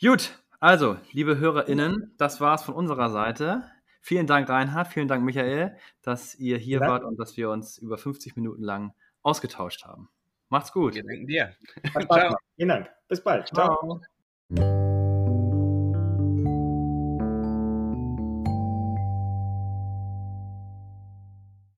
Speaker 1: Gut, also, liebe HörerInnen, das war's von unserer Seite. Vielen Dank, Reinhard. Vielen Dank, Michael, dass ihr hier ja. wart und dass wir uns über 50 Minuten lang ausgetauscht haben. Macht's gut.
Speaker 2: Wir danken dir. *laughs*
Speaker 3: Ciao. Vielen Dank. Bis bald. Ciao. Ciao.